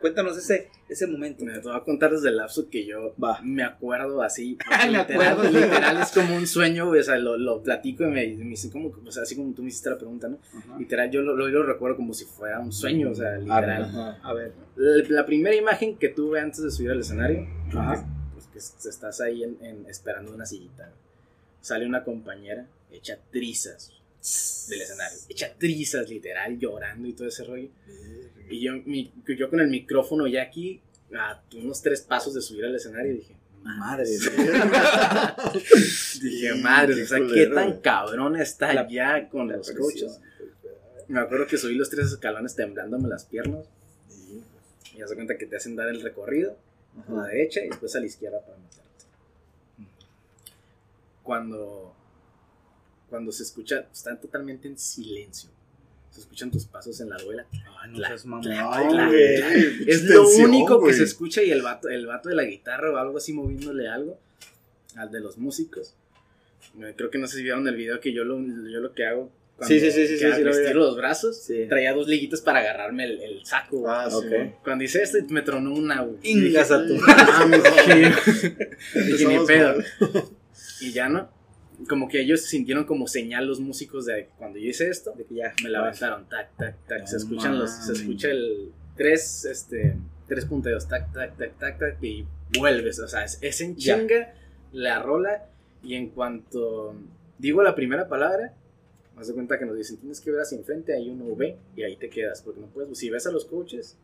A: Cuéntanos ese, ese momento.
B: Te voy a contar desde el lapso que yo
A: Va.
B: me acuerdo así.
A: Me
B: literal,
A: acuerdo.
B: literal es como un sueño, güey, o sea, lo, lo platico y me, me dice como, o sea, así como tú me hiciste la pregunta, ¿no?
A: Ajá.
B: Literal, yo lo, lo, lo recuerdo como si fuera un sueño, o sea, literal.
C: Ajá.
A: A ver.
B: La, la primera imagen que tuve antes de subir al escenario,
A: Ajá.
B: pues que estás ahí en, en- esperando una sillita. Sale una compañera hecha trizas del escenario, hecha trizas literal, llorando y todo ese rollo. Y yo, mi- yo con el micrófono ya aquí, a unos tres pasos de subir al escenario, dije,
A: Madre.
B: dije, madre, o sea, qué tan cabrón está
A: La-
B: ya con los coaches. Me acuerdo que subí los tres escalones temblándome las piernas. Y ya se cuenta que te hacen dar el recorrido a la derecha y después a la izquierda para meterte. Cuando, cuando se escucha, están totalmente en silencio. Se escuchan tus pasos en la duela.
A: Ay, no seas mamón.
B: es lo único que se escucha y el vato, el vato de la guitarra o algo así moviéndole algo al de los músicos. Eh, Creo que no sé si vieron el video que yo lo, yo lo que hago. cuando-
A: Sí, sí, sí, sí, sí, lo
B: estiro los brazos.
A: Sí.
B: Traía dos liguitas para agarrarme el, el saco.
C: Ah, sí.
A: Ok.
B: Cuando hice esto me tronó una, güey.
A: Ingas a tu.
B: Ah, dije, ni pedo. Y ya no. Como que ellos sintieron como señal los músicos de cuando yo hice esto,
A: De que ya.
B: me la aventaron, tac, tac, tac.
A: No
B: se escuchan los, se escucha el tres, este, tres punteos, tac, tac, tac, tac, tac, y vuelves. O sea, es, es en chinga la rola. Y en cuanto digo la primera palabra, me das cuenta que nos dicen, tienes que ver hacia enfrente, hay un V, y ahí te quedas. Porque no puedes, si ves a los coaches,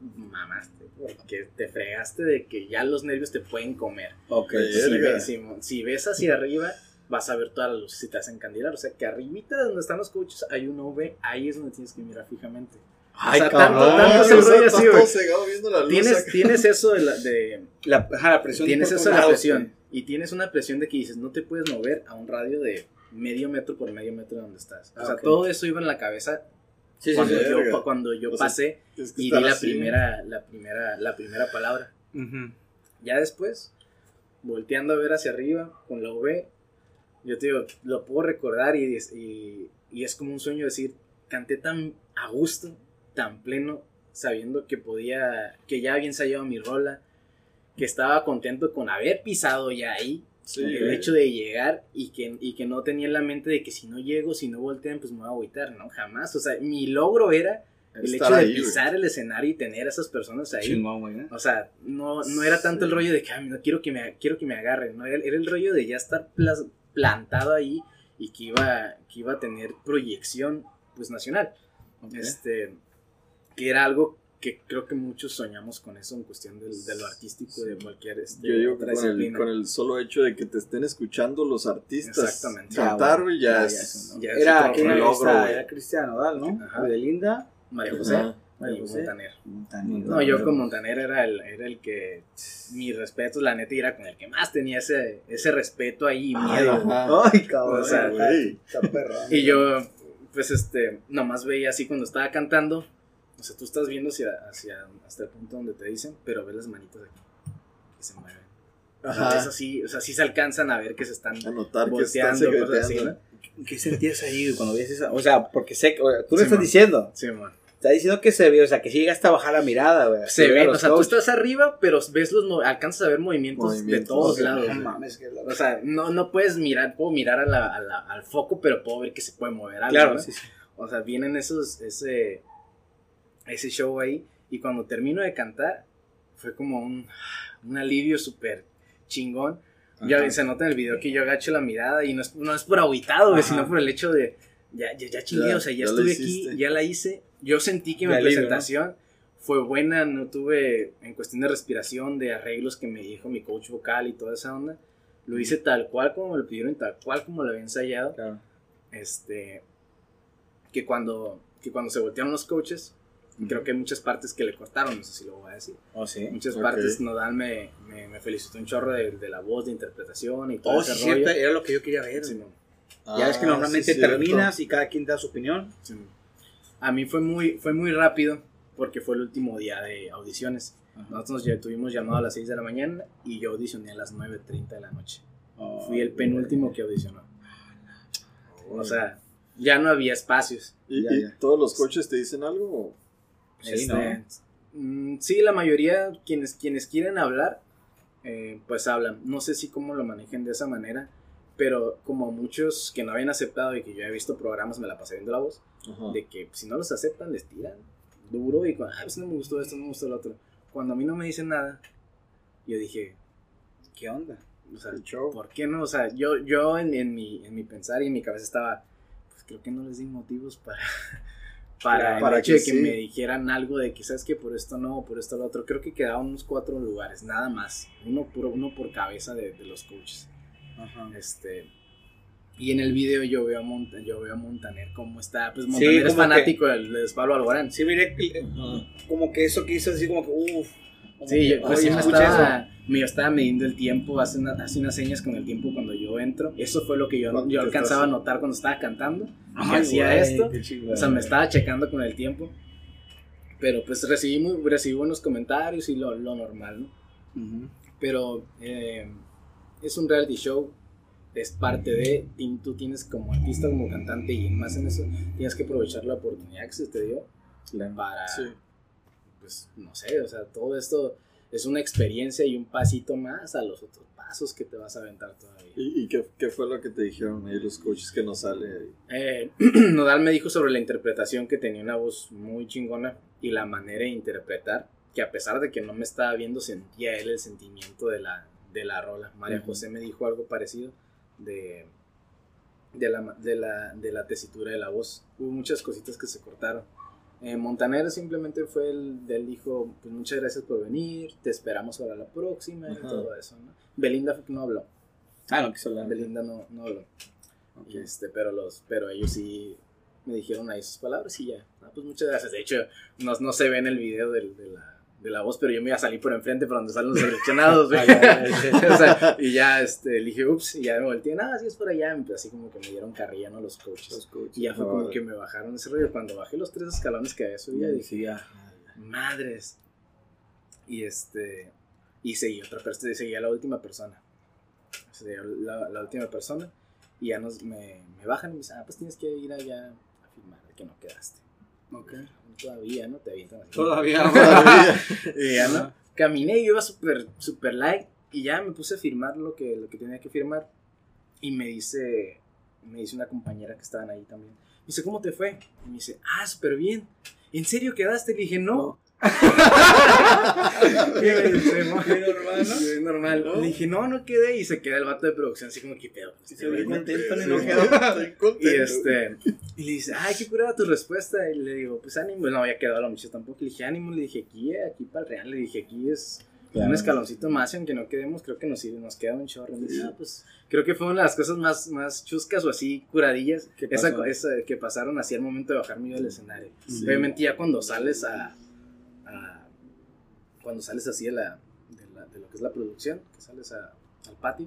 B: mamaste, porque te fregaste de que ya los nervios te pueden comer.
A: Ok.
B: Si ves, si, si ves hacia arriba, vas a ver todas las luces y te hacen candilar. O sea, que arribita donde están los coaches hay un V, ahí es donde tienes que mirar fijamente.
A: Ay,
B: O sea,
A: cabrón.
B: tanto- tanto se
C: sea,
B: rollo así, güey. Tienes, tienes eso de, la- de-
A: La, ajá, la presión.
B: tienes eso de la presión y tienes una presión de que dices no te puedes mover a un radio de medio metro por medio metro de donde estás. O
A: Ah,
B: sea,
A: ok.
B: todo eso iba en la cabeza
A: Sí, sí,
B: cuando,
A: sí.
B: yo, cuando yo
C: O sea,
B: pasé
C: Tienes que
B: y di la
C: así.
B: primera, la primera, la primera palabra.
A: Ujú.
B: Ya después, volteando a ver hacia arriba con la V, yo te digo, lo puedo recordar y, y, y es como un sueño decir, canté tan a gusto, tan pleno, sabiendo que podía, que ya había ensayado mi rola, que estaba contento con haber pisado ya ahí
C: Sí,
B: el hecho de llegar y que, y que no tenía en la mente de que si no llego, si no voltean, pues me voy a agüitar, ¿no? Jamás. O sea, mi logro era el
C: Estar
B: hecho de
C: ahí, güey.
B: pisar el escenario y tener a esas personas ahí.
A: Güey. ¿eh?
B: O sea, no, no era tanto el rollo de que "Ay, no quiero que me, quiero que me agarren, no, era, era el rollo de ya estar plas- plantado ahí y que iba, que iba a tener proyección pues nacional. Este, que era algo que creo que muchos soñamos con eso en cuestión del, de lo artístico de cualquier este,
C: Yo digo que
B: otra
C: con el, con el solo hecho de que te estén escuchando los artistas
B: Exactamente.
C: cantar,
A: Ya, Ya,
C: ya,
A: ya,
C: es...
A: era,
B: otro
A: ¿quién era,
C: logro,
A: esta?
C: güey.
A: era Cristian Nodal, ¿no?
B: Ajá.
A: Belinda.
B: María
C: Ajá.
B: José
A: María José.
B: Montaner.
A: Montaner.
B: No, yo con Montaner era el, era el que, mi respeto, la neta, era con el que más tenía ese, ese respeto ahí y
C: Ay,
B: miedo.
A: Ay, cabrón.
B: O sea,
C: güey.
B: Y yo, pues, este, nomás veía así cuando estaba cantando. O sea, tú estás viendo hacia, hacia hasta el punto donde te dicen, pero ves las manitas aquí que se mueven.
C: Ajá.
B: es así, o sea, sí se alcanzan a ver que se están
C: A notar que están
B: volteando, cosas así,
C: secreteando.
B: ¿no?
A: ¿Qué sentías ahí cuando ves esa? O sea, porque sé que, tú
B: Sí,
A: le estás
B: man.
A: diciendo.
B: Sí, man.
A: Está diciendo que se ve, o sea, que sí llegaste a bajar la mirada, güey.
B: Se ve, o sea, tú estás arriba, pero ves los, alcanzas a ver movimientos, de todos
C: sí.
B: lados.
A: No mames, que la-
B: O sea, no, no puedes mirar, puedo mirar a la- a la- al foco, pero puedo ver que se puede mover algo.
A: Claro,
B: ¿no?
A: sí, sí.
B: O sea, vienen esos, ese, ese show ahí. Y cuando termino de cantar, fue como un, un alivio súper chingón. Ya se nota en el video que yo agacho la mirada y no es, no es por aguitado, sino por el hecho de, ya, ya, ya chingué,
C: Ya,
B: o sea, ya, estuve aquí, ya la hice. Yo sentí que
A: De
B: mi
A: alivio,
B: presentación fue buena, no tuve, en cuestión de respiración, de arreglos que me dijo mi coach vocal y toda esa onda. Lo hice tal cual como me lo pidieron, tal cual como lo había ensayado
A: Claro.
B: este que cuando que cuando se voltearon los coaches creo que hay muchas partes que le cortaron no sé si lo voy a decir
A: Oh, sí.
B: muchas
C: Ok.
B: partes Nodal me, me, me felicitó un chorro de, de la voz de interpretación y todo
A: Oh, sí,
B: ese
A: cierto,
B: rollo
A: era lo que yo quería ver.
B: Sí, no,
A: ya ves que
C: Ah,
A: normalmente
C: sí, cierto.
A: terminas y cada quien da su opinión.
B: sí, no. A mí fue muy fue muy rápido porque fue el último día de audiciones nosotros ya tuvimos llamado a las 6 de la mañana y yo audicioné a las 9.30 de la noche
A: Oh,
B: fui el penúltimo que audicionó
C: Oh.
B: o sea ya no había espacios
C: ¿Y,
A: Ya,
C: y
A: ya.
C: todos los coches te dicen algo?
A: Sí,
B: Este,
A: ¿no?
B: mm, sí, la mayoría, quienes, quienes quieren hablar, eh, pues hablan. No sé si cómo lo manejen de esa manera, pero como muchos que no habían aceptado y que yo he visto programas, me la pasé viendo la voz,
C: Ajá.
B: de que si no los aceptan, les tiran duro y con, ah, pues no me gustó esto, no me gustó lo otro. Cuando a mí no me dicen nada, yo dije,
A: ¿Qué onda?
B: o sea,
C: show.
B: ¿por qué no? O sea, yo, yo en, en mi, en mi pensar y en mi cabeza estaba, pues creo que no les di motivos para, para,
C: Para
B: el hecho
C: que
B: de que
C: sí.
B: me dijeran algo de que, ¿sabes que Por esto no, por esto lo otro. Creo que quedaban unos cuatro lugares, nada más. Uno, puro, uno por cabeza de, de los coaches.
A: Ajá.
B: Este, y en el video yo veo a, Monta- yo veo a Montaner cómo está. Pues
A: Sí,
B: Montaner es
A: como
B: fanático del- de Pablo Alborán.
A: Sí, miré que, eh, como que eso que hizo así como que, uff.
B: Sí, yo, pues sí me estaba, me estaba midiendo el tiempo, hace, una- hace unas señas con el tiempo cuando yo entro. Eso fue lo que yo, yo alcanzaba
C: estás-
B: a notar cuando estaba cantando.
A: Ay,
B: que hacía esto. O sea, me estaba checando con el tiempo. Pero pues recibí, muy, recibí buenos comentarios y lo, lo normal, ¿no? Pero eh, es un reality show, es parte de, y tú tienes como artista, como cantante y más en eso, tienes que aprovechar la oportunidad que se te dio para,
C: Sí.
B: pues, no sé, o sea, todo esto es una experiencia y un pasito más a los otros pasos que te vas a aventar todavía.
C: ¿Y, y qué, qué fue lo que te dijeron ahí los coaches que no sale ahí?
B: Eh, Nodal me dijo sobre la interpretación que tenía una voz muy chingona y la manera de interpretar, que a pesar de que no me estaba viendo, sentía él el sentimiento de la, de la rola. María
A: Ujú.
B: José me dijo algo parecido de, de, la, de, la, de la tesitura de la voz. Hubo muchas cositas que se cortaron. Eh, Montaner simplemente fue el, él dijo, pues muchas gracias por venir, te esperamos para la próxima y
C: Ajá.
B: todo eso. ¿no? Belinda no habló.
A: Ah, no quiso hablar.
B: Belinda no, no habló.
A: Ok.
B: Y este, pero los, pero ellos sí me dijeron ahí sus palabras y ya. Ah, pues muchas gracias. De hecho, no, no se ve en el video del- de, la, de la voz, pero yo me iba a salir por enfrente por donde salen los seleccionados. güey.
A: Ah.
B: O sea, y ya este, le dije, ups, y ya me volteé, nada, sí es por allá. Así como que me dieron carrilla, ¿no? Los coaches.
C: Los coaches.
B: Y ya fue como
C: Ahora.
B: que me bajaron ese rollo. Cuando bajé los tres escalones que había subido, dije,
A: ya.
B: madres. Y este. Y seguí otra persona, seguía la última persona. Seguía la, la última persona. Y ya nos, me, me bajan y me dicen, ah, pues tienes que ir allá a firmar que no quedaste.
A: Ok.
B: Todavía, ¿no? Te avientan así.
A: Todavía.
C: Todavía.
B: Y ya no. Caminé y yo iba súper, súper light. Y ya me puse a firmar lo que, lo que tenía que firmar. Y me dice, me dice una compañera que estaban ahí también. Me dice, ¿cómo te fue? Y me dice, ah, súper bien. ¿En serio quedaste? Le dije, no. Me dice, "No".
A: normal,
B: Sí, normal.
C: ¿No?
B: Le dije, no, no quedé. Y se queda el vato de producción, así como, ¿qué pedo?
A: Se ve contento, ni
B: Sí.
A: no quedó.
C: Estoy contento.
B: Y este, y le dice, ay, qué curada tu respuesta. Y le digo, pues ánimo. No había quedado la muchacha tampoco. Le dije, ánimo. Le dije, aquí, aquí para el real. Le dije, aquí es
A: Claro.
B: un escaloncito más. Y aunque no quedemos, creo que nos, sirve, nos queda un chorro. Ah, pues creo que fue una de las cosas más, más chuscas o así curadillas
A: ¿Qué
B: esa, esa que pasaron así al momento de bajarme yo del escenario.
C: Sí.
B: Obviamente, ya cuando sales a. a- cuando sales así de, la, de, la- de lo que es la producción, que sales a- al patio,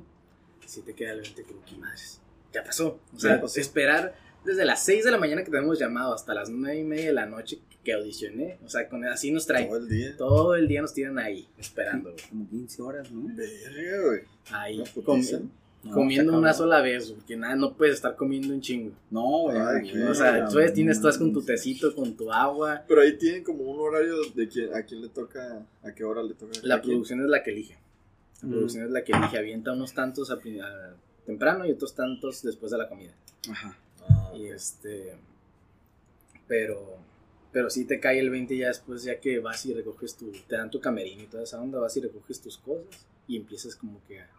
B: si te queda el 20 como que madres. Ya pasó. O sea, esperar desde las 6 de la mañana que te hemos llamado hasta las 9 y media de la noche que audicioné. O sea, con, así nos traen.
C: Todo el día.
B: Todo el día nos tiran ahí, esperando.
A: Como 15 horas, ¿no?
C: Verga, güey.
B: Ahí,
C: putiza.
A: No,
B: comiendo una sola vez, porque nada, no puedes estar comiendo un chingo.
A: No, güey.
B: O sea, tú
A: no,
B: tienes, estás con tu tecito, con tu agua.
C: Pero ahí tienen como un horario de quién, a quién le toca, a qué hora le toca.
B: La producción es la que elige. La
A: Mm.
B: producción es la que elige. Avienta unos tantos a a- temprano y otros tantos después de la comida.
A: Ajá.
C: Ah,
B: Y este. Pero. Pero sí te cae el 20 ya después, ya que vas y recoges tu. Te dan tu camerino y toda esa onda, vas y recoges tus cosas y empiezas como que a, a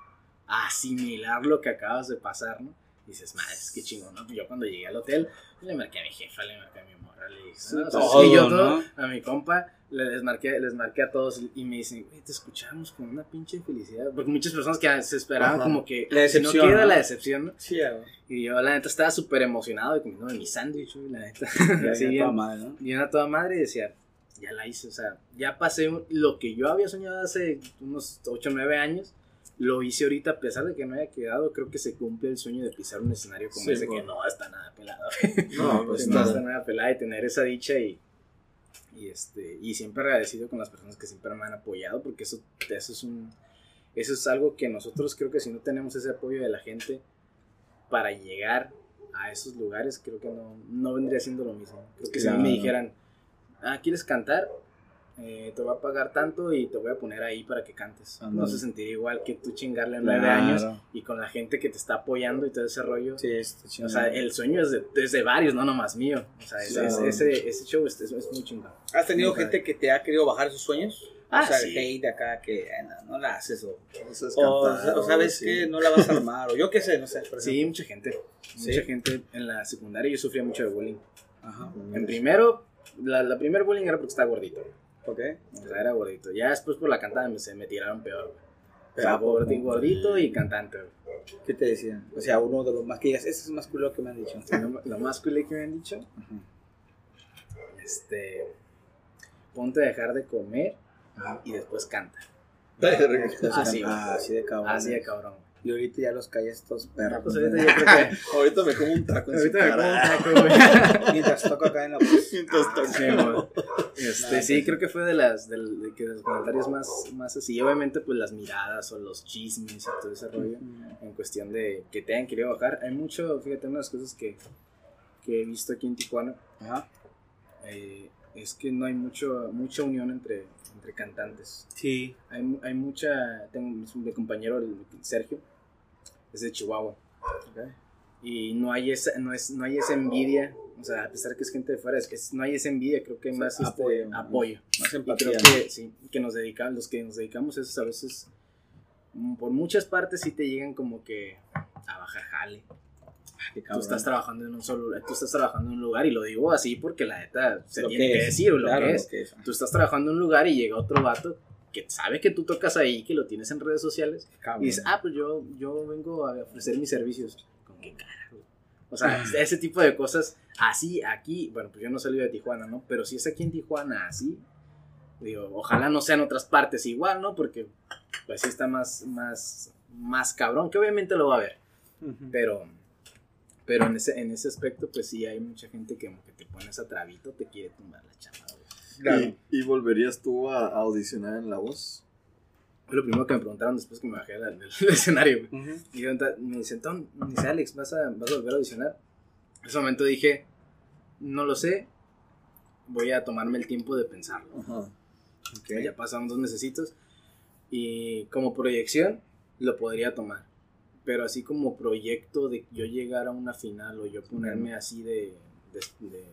B: asimilar lo que acabas de pasar, ¿no? Y dices, madre, es que chingón, ¿no? Yo cuando llegué al hotel, le marqué a mi jefa, le marqué a mi morra, le dije, "No,
A: todo,
B: yo todo,
A: ¿no?
B: a mi compa, les marqué, les marqué a todos y me dicen, güey, te escuchamos con una pinche felicidad. Porque muchas personas que se esperaban
C: Ajá.
B: como que
A: La
B: si no
A: decepción,
B: queda
A: ¿no?
B: la decepción, ¿no?
A: Sí, ya.
B: Y yo, la neta, estaba súper emocionado de comiendo mi sándwich, la neta.
A: Ya,
B: Así bien,
A: toda madre, ¿no?
B: bien a toda madre y decía, ya la hice, o sea, ya pasé lo que yo había soñado hace unos 8 o 9 años, lo hice ahorita, a pesar de que no haya quedado, creo que se cumple el sueño de pisar un escenario como
C: Sí,
B: ese, que no está nada pelado.
C: No, pues
B: no está
C: nada.
B: pelada y tener esa dicha y, y, este, y siempre agradecido con las personas que siempre me han apoyado, porque eso, eso es un... Eso es algo que nosotros creo que si no tenemos ese apoyo de la gente para llegar a esos lugares, creo que no, no vendría siendo lo mismo. Creo que si a mí me dijeran, ah, ¿quieres cantar? Eh, te voy a pagar tanto y te voy a poner ahí para que cantes. No
A: Ándale.
B: se sentiría igual que tú chingarle nueve
A: Claro.
B: años y con la gente que te está apoyando y todo ese rollo.
A: Sí, está
B: O sea, el sueño es de, es de varios, no nomás mío. O sea, es-
A: Claro.
B: es- ese, ese show es, es, es muy chingón.
A: ¿Has tenido
B: Muy
A: gente que te ha querido bajar sus sueños?
B: Ah,
A: o sea,
B: sí.
A: hate acá que eh, no, no la haces o,
C: No sabes
A: o,
C: cantar,
A: o sabes
C: sí.
A: que no la vas a armar o yo qué sé, no sé. por
B: Sí, mucha gente.
A: Sí.
B: Mucha gente en la secundaria yo sufría mucho de bullying.
A: Ajá.
B: En primero, la, la primer bullying era porque estaba gordito.
A: Ok.
B: O sea, era gordito. Ya después por la cantada me, se me tiraron peor. güey. O
A: Pero
B: sea,
A: ¿a poco?
B: gordi- gordito y cantante. güey.
A: ¿Qué te decían? O sea, uno de los más que digas, ese es más culo que me han dicho.
B: Lo, lo más cool que me han dicho,
A: Ajá.
B: este, ponte a dejar de comer
A: Ajá.
B: y después canta. Así,
A: Ah, así de cabrón.
B: Así de cabrón.
A: Y ahorita ya los callas estos perros.
B: No, pues ahorita yo creo que...
C: Ahorita me como un taco en su
B: ahorita me como un taco, güey.
A: Mientras toco acá en la voz.
C: Mientras toco.
B: Sí. Este,
A: Nah,
B: sí,
A: pues.
B: creo que fue de las de, que los comentarios más, más así. Obviamente, pues las miradas o los chismes y todo ese rollo. En cuestión de que te hayan querido bajar. Hay mucho, fíjate, una de las cosas que, que he visto aquí en Tijuana
A: Ajá.
B: eh, es que no hay mucho, mucha unión entre, entre cantantes.
A: Sí.
B: Hay, hay mucha. Tengo mi compañero, el Sergio, es de Chihuahua. Y no hay esa, no es, no hay esa envidia. O sea, a pesar que es gente de fuera, es que no hay esa envidia, creo que hay
A: O sea,
B: más este,
A: apoyo. Más
B: Y
A: empatía.
B: creo que sí, que nos dedicamos, los que nos dedicamos a eso a veces, mm, por muchas partes sí te llegan como que a bajar jale.
A: Qué
B: Tú estás trabajando en un solo, tú estás trabajando en un lugar y lo digo así porque la neta se
A: Lo
B: tiene que,
A: es,
B: decir lo
A: claro,
B: que es.
A: es.
B: Tú estás trabajando en un lugar y llega otro vato que sabe que tú tocas ahí, que lo tienes en redes sociales
A: Cabrón.
B: y dices, ah, pues yo, yo vengo a ofrecer mis servicios. ¿Con qué cara? güey? O sea, ese tipo de cosas así aquí, bueno, pues yo no salí de Tijuana, ¿no? Pero si es aquí en Tijuana así, digo, ojalá no sean otras partes igual, ¿no? Porque pues sí está más, más, más cabrón, que obviamente lo va a ver, pero, pero en ese, en ese aspecto, pues sí hay mucha gente que como que te pones a trabito, te quiere tumbar la chamba, güey.
A: Claro.
C: ¿Y, y volverías tú a, a audicionar en La Voz?
B: Fue lo primero que me preguntaron después que me bajé del, del escenario, güey. Y me dice, Tom, me dice, Alex, ¿vas a, ¿vas a volver a audicionar? En ese momento dije, no lo sé, voy a tomarme el tiempo de pensarlo. Ya pasaron dos necesitos, Y como proyección lo podría tomar. Pero así como proyecto de yo llegar a una final o yo ponerme así de, de- de-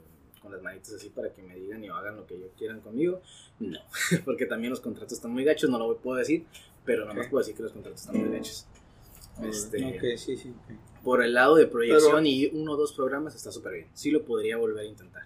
B: con las manitas así para que me digan y hagan lo que yo quieran conmigo, no. Porque también los contratos están muy gachos, no lo puedo decir, pero nada más
A: Ok.
B: puedo decir que los contratos están muy gachos. Este,
A: Ok, sí, sí. ok.
B: Por el lado de proyección
C: Pero-
B: y uno o dos programas está súper bien. Sí lo podría volver a intentar.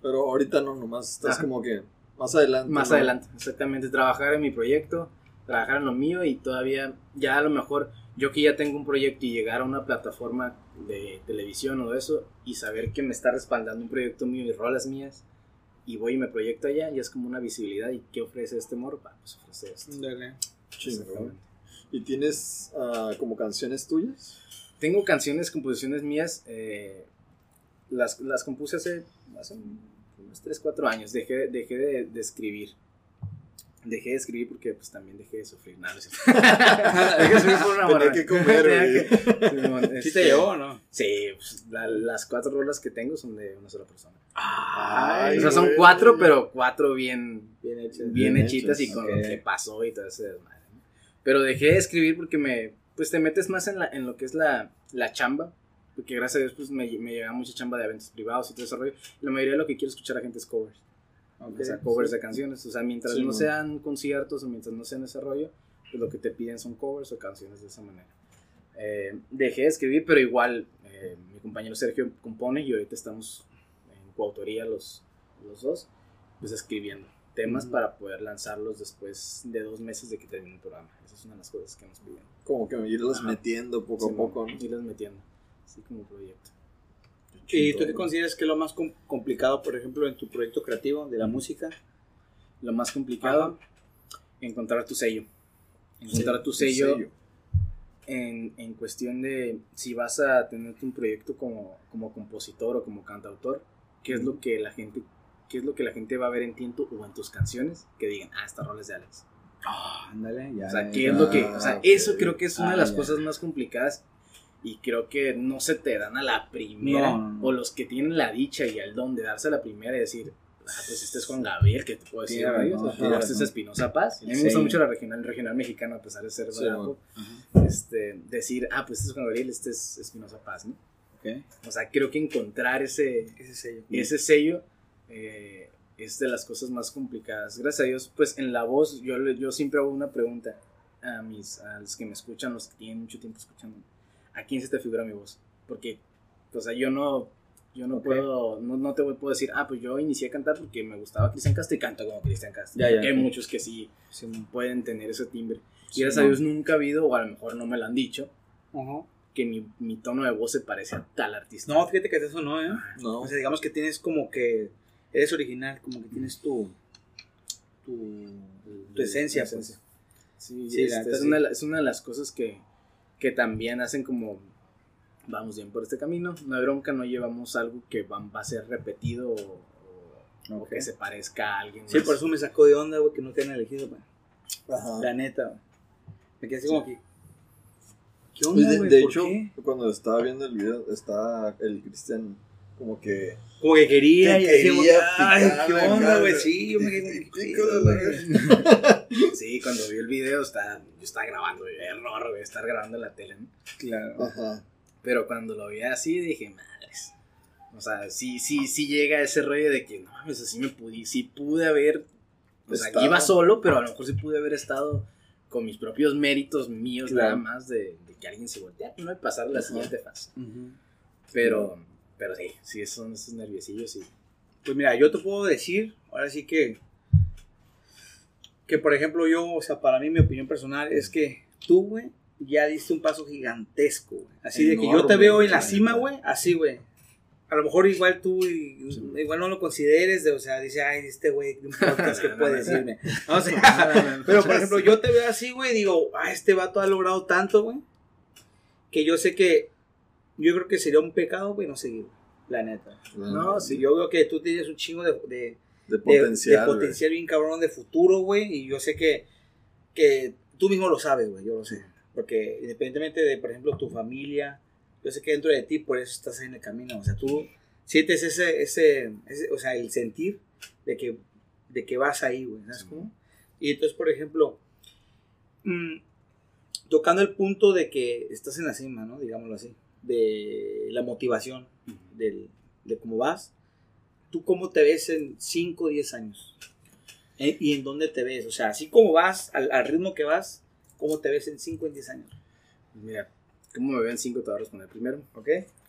C: Pero ahorita no, nomás estás
B: Ajá.
C: como que más adelante.
B: Más
C: ¿no?
B: adelante, exactamente. Trabajar en mi proyecto, trabajar en lo mío y todavía, ya a lo mejor, yo que ya tengo un proyecto y llegar a una plataforma de televisión o eso y saber que me está respaldando un proyecto mío y rolas mías y voy y me proyecto allá, ya es como una visibilidad. ¿Y qué ofrece este morro? Ah, Pues ofrece esto.
A: Dale.
C: ¿Y tienes ah, como canciones tuyas?
B: Tengo canciones, composiciones mías. eh, las, las compuse hace, hace unos 3, 4 años. Dejé, dejé de, de escribir. Dejé de escribir porque pues también dejé de sufrir. Nada, no cierto. dejé de sufrir por una
C: Tenía que comer, güey.
A: ¿Sí te
B: este,
A: llevó o no?
B: Sí, pues, la- las cuatro rolas que tengo son de una sola persona.
C: Ay,
B: o sea, son cuatro, pero cuatro bien,
A: Bien hecho.
B: bien,
C: Bien
B: hechitas
C: hechas,
B: y con
A: ok.
B: lo que pasó y todo ese desmadre. ¿no? Pero dejé de escribir porque me, pues te metes más en, la, en lo que es la, la chamba. Porque gracias a Dios pues me, me llega mucha chamba de eventos privados y todo ese rollo. La mayoría de lo que quiero escuchar a la gente es covers. O sea, covers
A: sí.
B: de canciones. O sea, mientras
C: Sí,
B: no sean conciertos o mientras no sean ese rollo, pues lo que te piden son covers o canciones de esa manera. Eh, dejé de escribir, pero igual eh, mi compañero Sergio compone y ahorita estamos en coautoría los, los dos, pues escribiendo temas
A: Ujú.
B: para poder lanzarlos después de dos meses de que termine el programa. Esa es una de las cosas que nos piden.
C: Como que irlas
B: Ajá.
C: metiendo poco a
B: Sí,
C: poco. ¿no?
B: Irlas metiendo, así como proyecto.
A: ¿Y tú qué consideras que es lo más com- complicado, por ejemplo, en tu proyecto creativo de la música?
B: Lo más complicado, encontrar tu sello. Encontrar tu sello, en, en cuestión de si vas a tener un proyecto como, como compositor o como cantautor, ¿qué es lo que la gente qué es lo que la gente va a ver en ti o en tus canciones que digan, ah, esta rola es de Alex?
A: Ah, ándale, ya.
B: O sea, ¿qué
A: ya.
B: es lo que, o sea,
C: ok.
B: eso creo que es una
A: Ah,
B: de las
A: ya.
B: cosas más complicadas y creo que no se te dan a la primera
A: No, no, no.
B: o los que tienen la dicha y el don de darse a la primera y decir, ah, pues este es Juan Gabriel, que te puedo decir, este es. Espinosa Paz. A mí me gusta mucho la regional, el regional mexicano, a pesar de ser
C: Sí,
B: barato, este, decir, ah, pues este es Juan Gabriel, este es Espinosa Paz, ¿no?
A: ok.
B: O sea, creo que encontrar ese,
A: Ese sello.
B: ese sello eh, es de las cosas más complicadas. Gracias a Dios, pues en la voz, yo, le- yo siempre hago una pregunta a, mis, a los que me escuchan, los que tienen mucho tiempo escuchando. ¿A quién se te figura mi voz? Porque, o sea, yo no, yo no puedo, no, no te puedo decir, ah, pues yo inicié a cantar porque me gustaba Cristian Castro y canto como Cristian Castro.
A: Ya, ya,
B: hay muchos que sí
A: Sí,
B: pueden tener ese timbre. Y gracias a
A: mo-
B: Dios nunca ha habido, o a lo mejor no me lo han dicho, que mi, mi tono de voz se parece a tal artista.
A: No, fíjate que eso no, ¿eh?
C: No.
A: O sea, digamos que tienes como que eres original, como que tienes tu tu, tu esencia, pues.
B: Sí,
A: Sí,
B: este, es,
A: sí.
B: una, es una de las cosas que, que también hacen como, vamos bien por este camino, no hay bronca, no llevamos algo que va, va a ser repetido o, o- que se parezca a alguien.
A: Sí,
B: más.
A: por eso me sacó de onda, güey, que no te han elegido, güey. La neta, güey. Me quedé así como que. ¿Qué
C: Pues
A: onda,
C: de,
A: güey?
C: de
A: ¿Por
C: hecho,
A: qué?
C: cuando estaba viendo el video, está el Cristian como que.
A: Como que quería
C: Que
A: y así,
C: quería
A: Ay,
C: picar
A: ¿qué onda, güey?
C: güey.
A: Sí, yo me quedé
B: Sí, cuando vi el video, está, yo estaba grabando, güey, error, güey, estar grabando en la tele, ¿no?
A: Claro.
C: Ajá.
B: Pero cuando lo vi así, dije, madres. O sea, sí, sí, sí llega ese rollo de que, no mames, así me pude, sí pude haber, o sea,
C: Estado.
B: iba solo, pero a lo mejor sí pude haber estado con mis propios méritos míos,
A: Claro.
B: nada más de, de que alguien se voltea, no de pasar a la
C: Ajá.
B: siguiente fase.
A: Ujú.
B: Pero, pero sí, sí, son esos nerviosillos y...
A: Pues mira, yo te puedo decir, ahora sí que, que por ejemplo yo, o sea, para mí mi opinión personal es que tú, güey, ya diste un paso gigantesco, güey. Así de que yo te
C: Enorme,
A: veo en la cima, güey, así, güey. A lo mejor igual tú, igual no lo consideres, de, o sea, dice, ay, este güey, un podcast que puede decirme. No, o sea, pero por ejemplo, yo te veo así, güey, digo, ah, este vato ha logrado tanto, güey, que yo sé que, yo creo que sería un pecado, güey, no seguir, la neta.
B: No. Sí,
A: yo veo que tú tienes un chingo de, de,
C: De potencial.
A: de potencial bien cabrón de futuro, güey. Y yo sé que, que tú mismo lo sabes, güey. Yo lo sé. Porque independientemente de, por ejemplo, tu familia, yo sé que dentro de ti, por eso estás en el camino. O sea, tú sientes ese, ese, ese- o sea, el sentir de que, de que vas ahí, güey. ¿Sabes
B: Sí.
A: cómo? Y entonces, por ejemplo, mm, tocando el punto de que estás en la cima, ¿no? Digámoslo así, de la motivación, del, de cómo vas. ¿Tú cómo te ves en 5 o 10 años? Eh, ¿Y en dónde te ves? O sea, así como vas, al, al ritmo que vas, ¿cómo te ves en 5 o 10 años?
B: Mira, ¿cómo me ven cinco? Te voy a responder primero.
A: ¿Ok?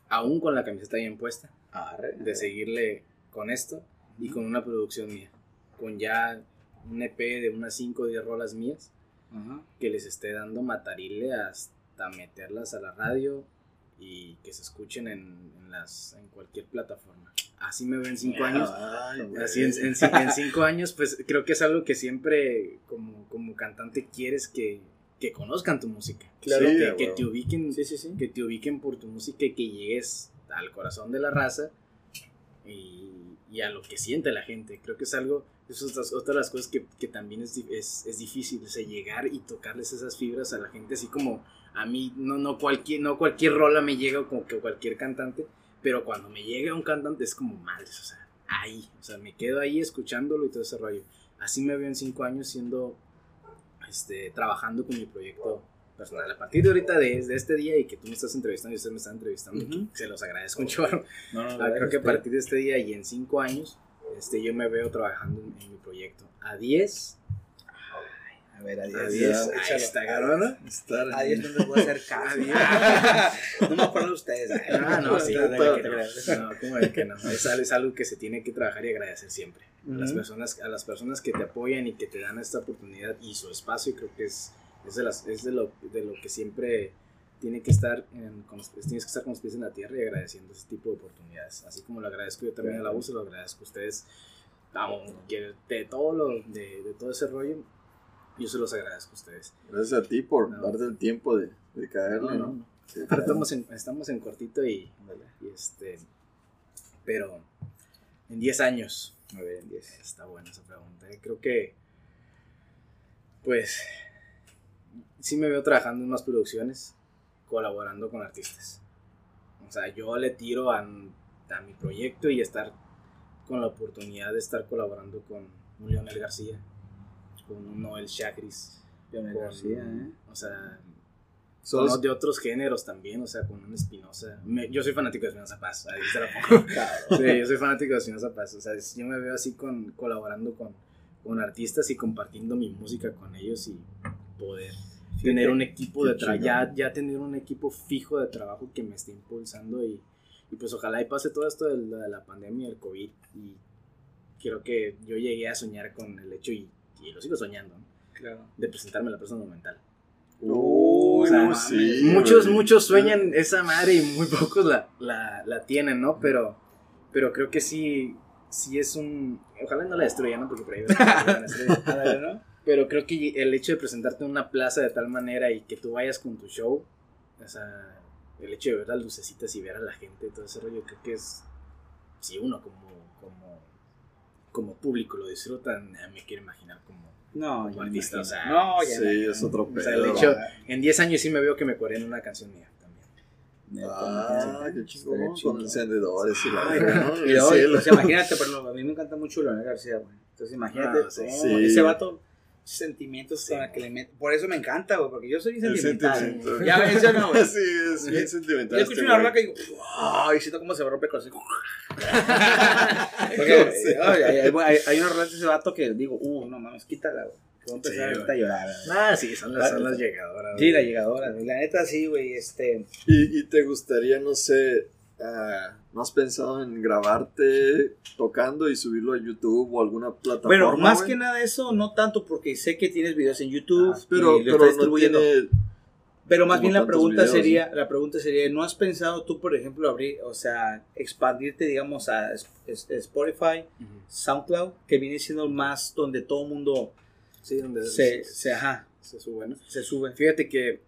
B: Aún con la camiseta bien puesta,
A: Arre.
B: de seguirle con esto y con una producción mía. Con ya un EP de unas 5 o 10 rolas mías
A: Ajá.
B: que les esté dando matarile hasta meterlas a la radio y que se escuchen en, en las, en cualquier plataforma. Así me ven cinco años.
C: Ay.
B: Así en, en en cinco años, pues creo que es algo que siempre como, como cantante quieres que, que conozcan tu música.
C: Claro.
B: que,
C: Sí,
B: que
C: güey.
B: te ubiquen,
A: Sí, sí, sí.
B: que te ubiquen por tu música y que llegues al corazón de la raza y, y a lo que siente la gente. Creo que es algo, eso es otra de las cosas que, que también es, es, es difícil, o sea, llegar y tocarles esas fibras a la gente, así como a mí, no, no, cualquier, no cualquier rola me llega como que cualquier cantante, pero cuando me llega un cantante es como madres, o sea, ahí, o sea, me quedo ahí escuchándolo y todo ese rollo. Así me veo en cinco años siendo, este, trabajando con mi proyecto personal. A partir de ahorita, de, de este día y que tú me estás entrevistando y ustedes me están entrevistando,
A: Ujú.
B: se los agradezco un chorro.
A: No, no,
B: Ah, creo que a partir de este día y en cinco años, este, yo me veo trabajando en, en mi proyecto. A 10,
A: A ver, a
B: a
A: 10.
B: 10,
C: ya,
B: ahí está, cabrón, ¿no?
C: Estar en-
A: A 10 no les voy a hacer caso. no me acuerdo de ustedes.
B: Ah, no, sí,
A: no,
B: ¿cómo
A: no,
B: que
A: no,
B: no? ¿cómo de que no? Es, es algo que se tiene que trabajar y agradecer siempre. A las personas, a las personas que te apoyan y que te dan esta oportunidad y su espacio, creo que es, es, de, las, es de, lo, de lo que siempre tiene que estar en, tienes que estar con los pies en la tierra y agradeciendo ese tipo de oportunidades. Así como lo agradezco yo también a la voz, lo agradezco a ustedes, aunque de todo lo, de, de todo ese rollo, yo se los agradezco a ustedes.
C: Gracias a ti por
B: No.
C: darte el tiempo de, de caerle,
B: No,
C: ¿no?
B: no.
C: Sí,
B: Pero estamos en, estamos en cortito y, este, pero en 10 años.
A: A ver, en 10.
B: Está buena esa pregunta. eh. Creo que, pues, sí me veo trabajando en más producciones, colaborando con artistas. O sea, yo le tiro a, a mi proyecto y estar con la oportunidad de estar colaborando con un Leonel García, con un Noel Chagris,
A: Leonel García, ¿eh?
B: o sea, con de otros géneros también, o sea, con un Espinosa. Yo soy fanático de Espinosa Paz, ahí se la pongo. Sí, yo soy fanático de Espinosa Paz. O sea, yo me veo así con, colaborando con, con artistas y compartiendo mi música con ellos y poder tener un equipo de trabajo, ya, ya tener un equipo fijo de trabajo que me esté impulsando y, y pues ojalá y pase todo esto de la, de la pandemia, el COVID y creo que yo llegué a soñar con el hecho y, y lo sigo soñando, ¿no?
A: Claro.
B: de presentarme a la persona monumental.
C: Uy,
B: O sea,
C: no, sí,
B: muchos,
C: güey.
B: muchos sueñan esa madre y muy pocos la, la, la tienen, ¿no? Pero, pero creo que sí, sí es un... Ojalá no la destruyan, ¿no? Porque por ahí van a destruir.
A: Ándale, ¿no?
B: Pero creo que el hecho de presentarte en una plaza de tal manera y que tú vayas con tu show, o sea, el hecho de ver las lucecitas y ver a la gente, todo ese rollo, creo que es... Si uno como, como público lo disfrutan, me quiero imaginar como...
A: No,
B: Como artista, o sea,
A: no, ya
C: Sí, es otro
B: O sea,
C: pedo.
B: hecho- En 10 años sí me veo que me corean una canción mía también.
C: Ah, qué chingón. Con encendedores y la
A: imagínate, ejemplo, a mí me encanta mucho Leonel García, güey. Entonces imagínate,
B: Ah, sí.
C: Sí.
A: ese vato, sentimientos
B: Sí.
A: con el que le mete. Por eso me encanta, güey, porque yo soy sentimental.
C: sentimiento.
A: Ya ves, yo no, güey.
C: Sí, es bien sentimental.
A: Yo escucho
C: este
A: una roca y digo, ¡ay! Siento cómo se me rompe el corazón. Porque,
C: Sí.
A: ay, hay, hay, hay unos rolas de ese vato que digo, uh, no mames, quítala, güey. Que voy a empezar
B: Sí,
A: ahorita a llorar.
B: Ah, sí, son las, son las llegadoras.
A: Sí, la
B: güey.
A: llegadora, güey. La neta, sí, güey, este.
C: ¿Y, y te gustaría, no sé, ah, ¿no has pensado en grabarte tocando y subirlo a YouTube o alguna plataforma?
A: Bueno, más
C: güey?
A: que nada eso, no tanto porque sé que tienes videos en YouTube.
C: Ah, pero,
A: y lo
C: pero
A: estás
C: no
A: distribuyendo.
C: tiene...
A: Pero más bien la pregunta
C: videos,
A: sería, la pregunta sería, ¿no has pensado tú, por ejemplo, abrir, o sea, expandirte, digamos, a Spotify. SoundCloud, que viene siendo más donde todo mundo
B: Sí, donde
A: se, se, ajá,
B: se sube, ¿no?
A: se sube?
B: Fíjate que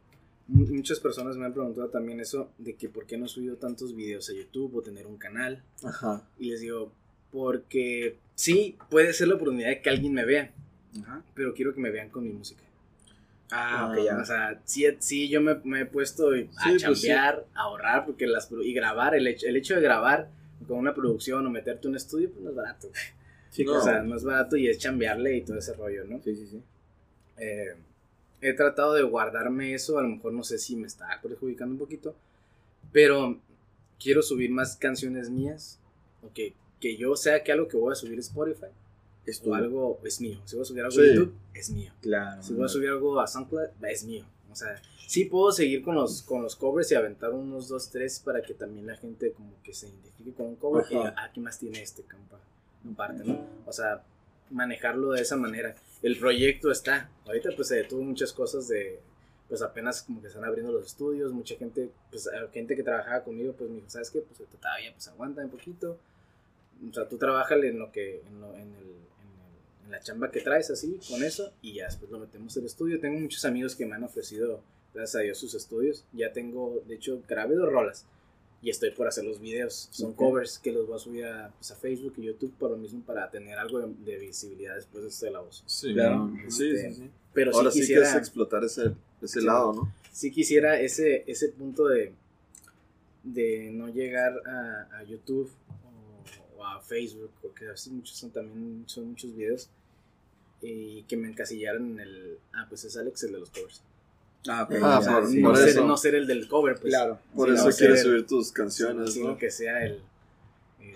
B: muchas personas me han preguntado también eso de que por qué no he subido tantos videos a YouTube o tener un canal.
C: Ajá.
B: Y les digo, porque sí, puede ser la oportunidad de que alguien me vea,
A: Ajá.
B: pero quiero que me vean con mi música.
A: Ah,
C: Ah,
A: ok, ya.
B: O sea, sí, sí yo me, me he puesto a
C: Sí, pues
B: chambear, a ahorrar, porque las, y grabar, el hecho, el hecho de grabar con una producción o meterte un estudio, pues no es barato.
A: Sí,
C: No.
B: O sea, no es barato y es chambearle y todo ese rollo, ¿no?
A: Sí, sí, sí.
B: Eh, he tratado de guardarme eso, a lo mejor no sé si me está perjudicando un poquito, pero quiero subir más canciones mías, o que, que yo sea que algo que voy a subir es Spotify,
A: Es
B: o algo es mío. Si voy a subir algo
C: Sí.
B: a YouTube, es mío.
A: Claro.
B: Si voy a subir algo a SoundCloud, es mío. O sea, sí puedo seguir con los, con los covers y aventar unos dos, tres para que también la gente como que se identifique con un cover y
A: Ajá.
B: diga, ah, ¿qué más tiene este campa? Parte, ¿no? O sea, manejarlo de esa manera. El proyecto está. Ahorita pues se detuvo muchas cosas de, pues apenas como que están abriendo los estudios, mucha gente, pues gente que trabajaba conmigo, pues me dijo, ¿sabes qué? Pues todavía pues aguanta un poquito. O sea, tú trabajale en lo que, en, lo- en el, en el- en la chamba que traes así, con eso, y ya después lo metemos al estudio. Tengo muchos amigos que me han ofrecido, gracias a Dios, sus estudios. Ya tengo, de hecho, grabé dos rolas. Y estoy por hacer los videos. Son covers que los voy a subir a, pues, a Facebook y YouTube por lo mismo para tener algo de, de visibilidad después de esto de la voz.
C: Sí,
A: Claro.
C: sí,
B: Este,
C: sí, sí.
B: Pero
C: Ahora
B: sí
C: sí que
B: quisiera,
C: es explotar ese, ese
B: Sí.
C: lado, ¿no?
B: sí quisiera ese, ese punto de, de no llegar a, a YouTube o, o a Facebook, porque así muchos son también son muchos videos y que me encasillaran en el ah pues es Alex el de los covers
A: Ah.
C: Ah, por-
B: sí,
C: por
B: no, ser, no ser el del cover pues
A: Claro.
C: Por
B: Sí,
C: eso
B: no,
C: quieres subir tus canciones,
B: sino
C: ¿no?
B: que sea el, el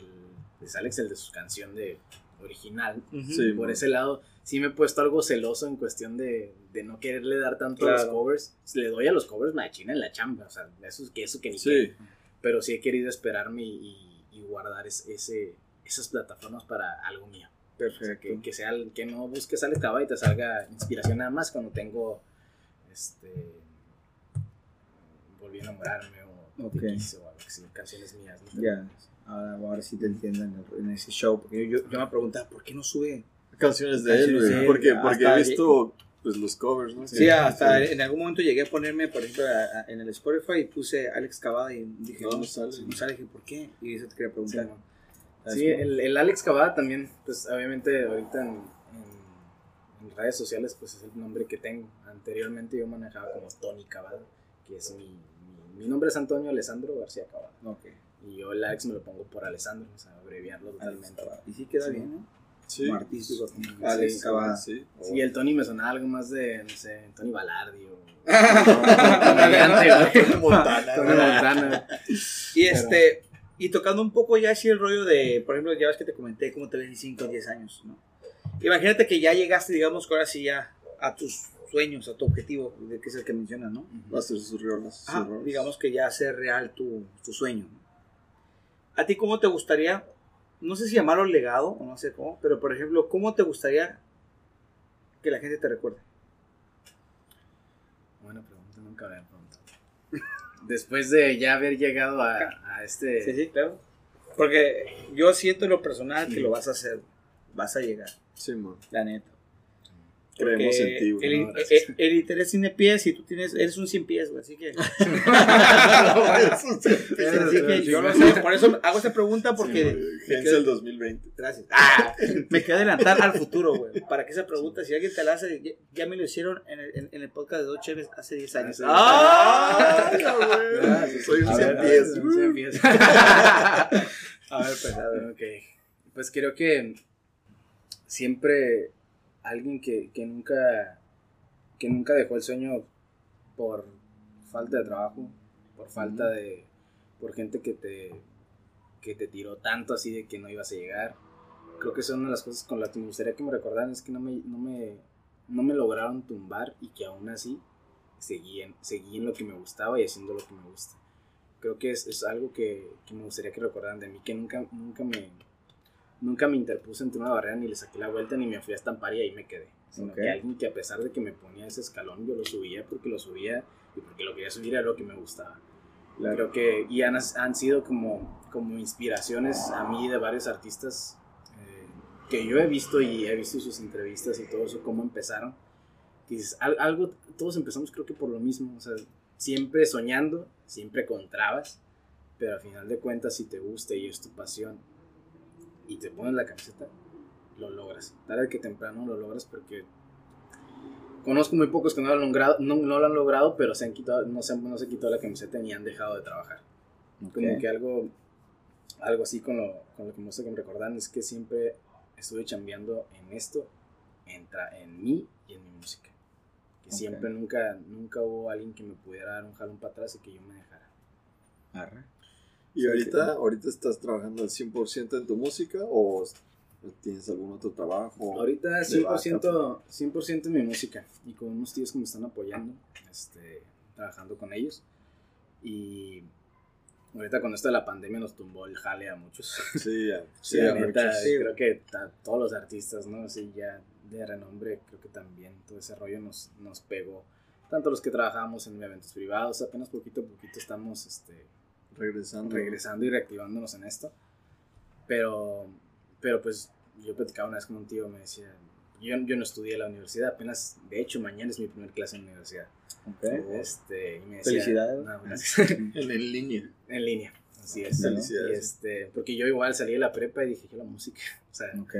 B: es Alex el de su canción de original
A: Ujú.
C: Sí.
B: por ese lado sí me he puesto algo celoso en cuestión de, de no quererle dar tanto a los
A: Claro.
B: covers. Le doy a los covers machina en la chamba, o sea, eso es que eso que ni
C: Sí.
B: Pero sí he querido esperarme y, y guardar es- ese, esas plataformas para algo mío. O sea,
A: Perfecto.
B: que, que sea el- que no busques Alex Cava y te salga inspiración nada más cuando tengo este volví a enamorarme o
A: Ok.
B: te quise o algo así, canciones mías. ¿no?
A: Ya. Ahora, ahora sí te entiendo en, el- en ese show. Porque yo, yo, yo me preguntaba, ¿por qué no sube?
C: Canciones de él,
A: Canciones de él,
C: Porque, porque he visto pues, los covers, ¿no?
A: Sí,
C: Que-
A: hasta
C: sí.
A: en algún momento llegué a ponerme, por ejemplo, a- a- en el Spotify y puse Alex Cavada y dije,
C: No,
A: no,
C: sale.
A: no sale. Dije, ¿por qué? Y eso te quería
B: Sí,
A: preguntar.
B: ¿no?
A: ¿Sabes
B: Sí,
A: cómo?
B: el, el Alex Cavada también, pues obviamente ahorita en, en- redes sociales, pues es el nombre que tengo. Anteriormente yo manejaba como Tony Cavada, que es mi, mi, mi nombre es Antonio Alessandro García Cavada.
A: Ok.
B: Y yo el Alex me lo pongo por Alessandro, o sea, abreviarlo totalmente.
A: Y sí queda
B: Sí.
A: bien, ¿no?
C: Sí.
A: Como artístico.
B: Sí,
A: Alex
B: sí,
A: Cavada.
C: Sí.
B: Sí, el Tony me sonaba algo más de, no sé, Tony Balardi o...
C: Tony Montana.
B: Tony Montana.
A: Y este, y tocando un poco ya así el rollo de, por ejemplo, ya ves que te comenté cómo te ves en 5 o 10 años, ¿no? Imagínate que ya llegaste, digamos, que ahora sí ya a tus sueños, a tu objetivo, que es el que mencionas, ¿no?
C: Va a rolas.
A: digamos que ya hacer real tu, tu sueño. ¿no? ¿A ti cómo te gustaría, no sé si llamarlo legado o no sé cómo, pero por ejemplo, ¿cómo te gustaría que la gente te recuerde?
B: Buena pregunta, nunca había preguntado. Después de ya haber llegado a, a este...
A: Sí, sí, claro. Porque yo siento en lo personal que lo vas a hacer, vas a llegar,
C: Sí, man.
A: la neta.
C: Creemos en ti, güey.
A: El,
B: No,
A: el- el interés tiene pies y tú tienes, eres un 100 pies, güey, así que... así que yo lo sé, por eso hago esta pregunta porque... me
C: Gens
A: quedo-
C: el 2020.
A: Gracias. Ah, me quedé adelantar al futuro, güey. Para que esa pregunta, si alguien te la hace, ya, ya me lo hicieron en el, en- en el podcast de Dos Cheves hace 10 años.
C: ¡Ah!
B: Ah,
C: güey! Soy un
B: A
C: 100
B: ver, a
C: pies.
B: ver, un 100 pies.
A: A ver, pues, a ver.
B: Ok. Pues creo que siempre alguien que, que nunca que nunca dejó el sueño por falta de trabajo, por falta de por gente que te que te tiró tanto así de que no ibas a llegar. Creo que son una de las cosas con las que me gustaría que me recordaran es que no me no me no me lograron tumbar y que aún así seguí en, seguí en lo que me gustaba y haciendo lo que me gusta. Creo que es, es algo que, que me gustaría que recordaran de mí, que nunca, nunca, me, nunca me interpuse entre una barrera, ni le saqué la vuelta, ni me fui a estampar y ahí me quedé. Sino
A: Ok.
B: que alguien que a pesar de que me ponía ese escalón, yo lo subía porque lo subía y porque lo quería subir era lo que me gustaba. Creo que, y han, han sido como, como inspiraciones a mí de varios artistas eh, que yo he visto y he visto sus entrevistas y todo eso, cómo empezaron. Y dices, al- algo, todos empezamos creo que por lo mismo, o sea, siempre soñando, siempre con trabas, pero al final de cuentas si te gusta y es tu pasión y te pones la camiseta, lo logras. Tarde que temprano lo logras porque conozco muy pocos que no lo han logrado, no, no lo han logrado pero se han quitado, no se, no se quitó la camiseta ni han dejado de trabajar. Como
A: Ok.
B: que algo, algo así con lo, con lo que me gusta que me recordan es que siempre estuve chambeando en esto, en, en mí y en mi música. que siempre, nunca, nunca hubo alguien que me pudiera dar un jalón para atrás y que yo me dejara.
A: Arre.
C: ¿Y ahorita, ahorita estás trabajando al 100% en tu música o tienes algún otro trabajo?
B: Ahorita
C: de
B: 100%, 100 en mi música y con unos tíos que me están apoyando, este, trabajando con ellos. Y ahorita con esto de la pandemia nos tumbó el jale a muchos.
C: Sí, ya.
B: Sí,
C: Sí, a
B: neta,
C: muchos.
B: creo que a todos los artistas, ¿no? Así ya de renombre, creo que también todo ese rollo nos, nos pegó. Tanto los que trabajamos en eventos privados, apenas poquito a poquito estamos este,
C: Regresando.
B: regresando y reactivándonos en esto. Pero, pero pues yo platicaba una vez con un tío, me decía, yo, yo no estudié en la universidad, apenas, de hecho mañana es mi primer clase en la universidad.
A: Ok.
B: Este, y me decía,
A: Felicidades.
B: No, gracias.
C: En, en línea.
B: en línea, así es.
C: Felicidades.
B: Y este, porque yo igual salí de la prepa y dije, yo la música, o sea,
A: Ok.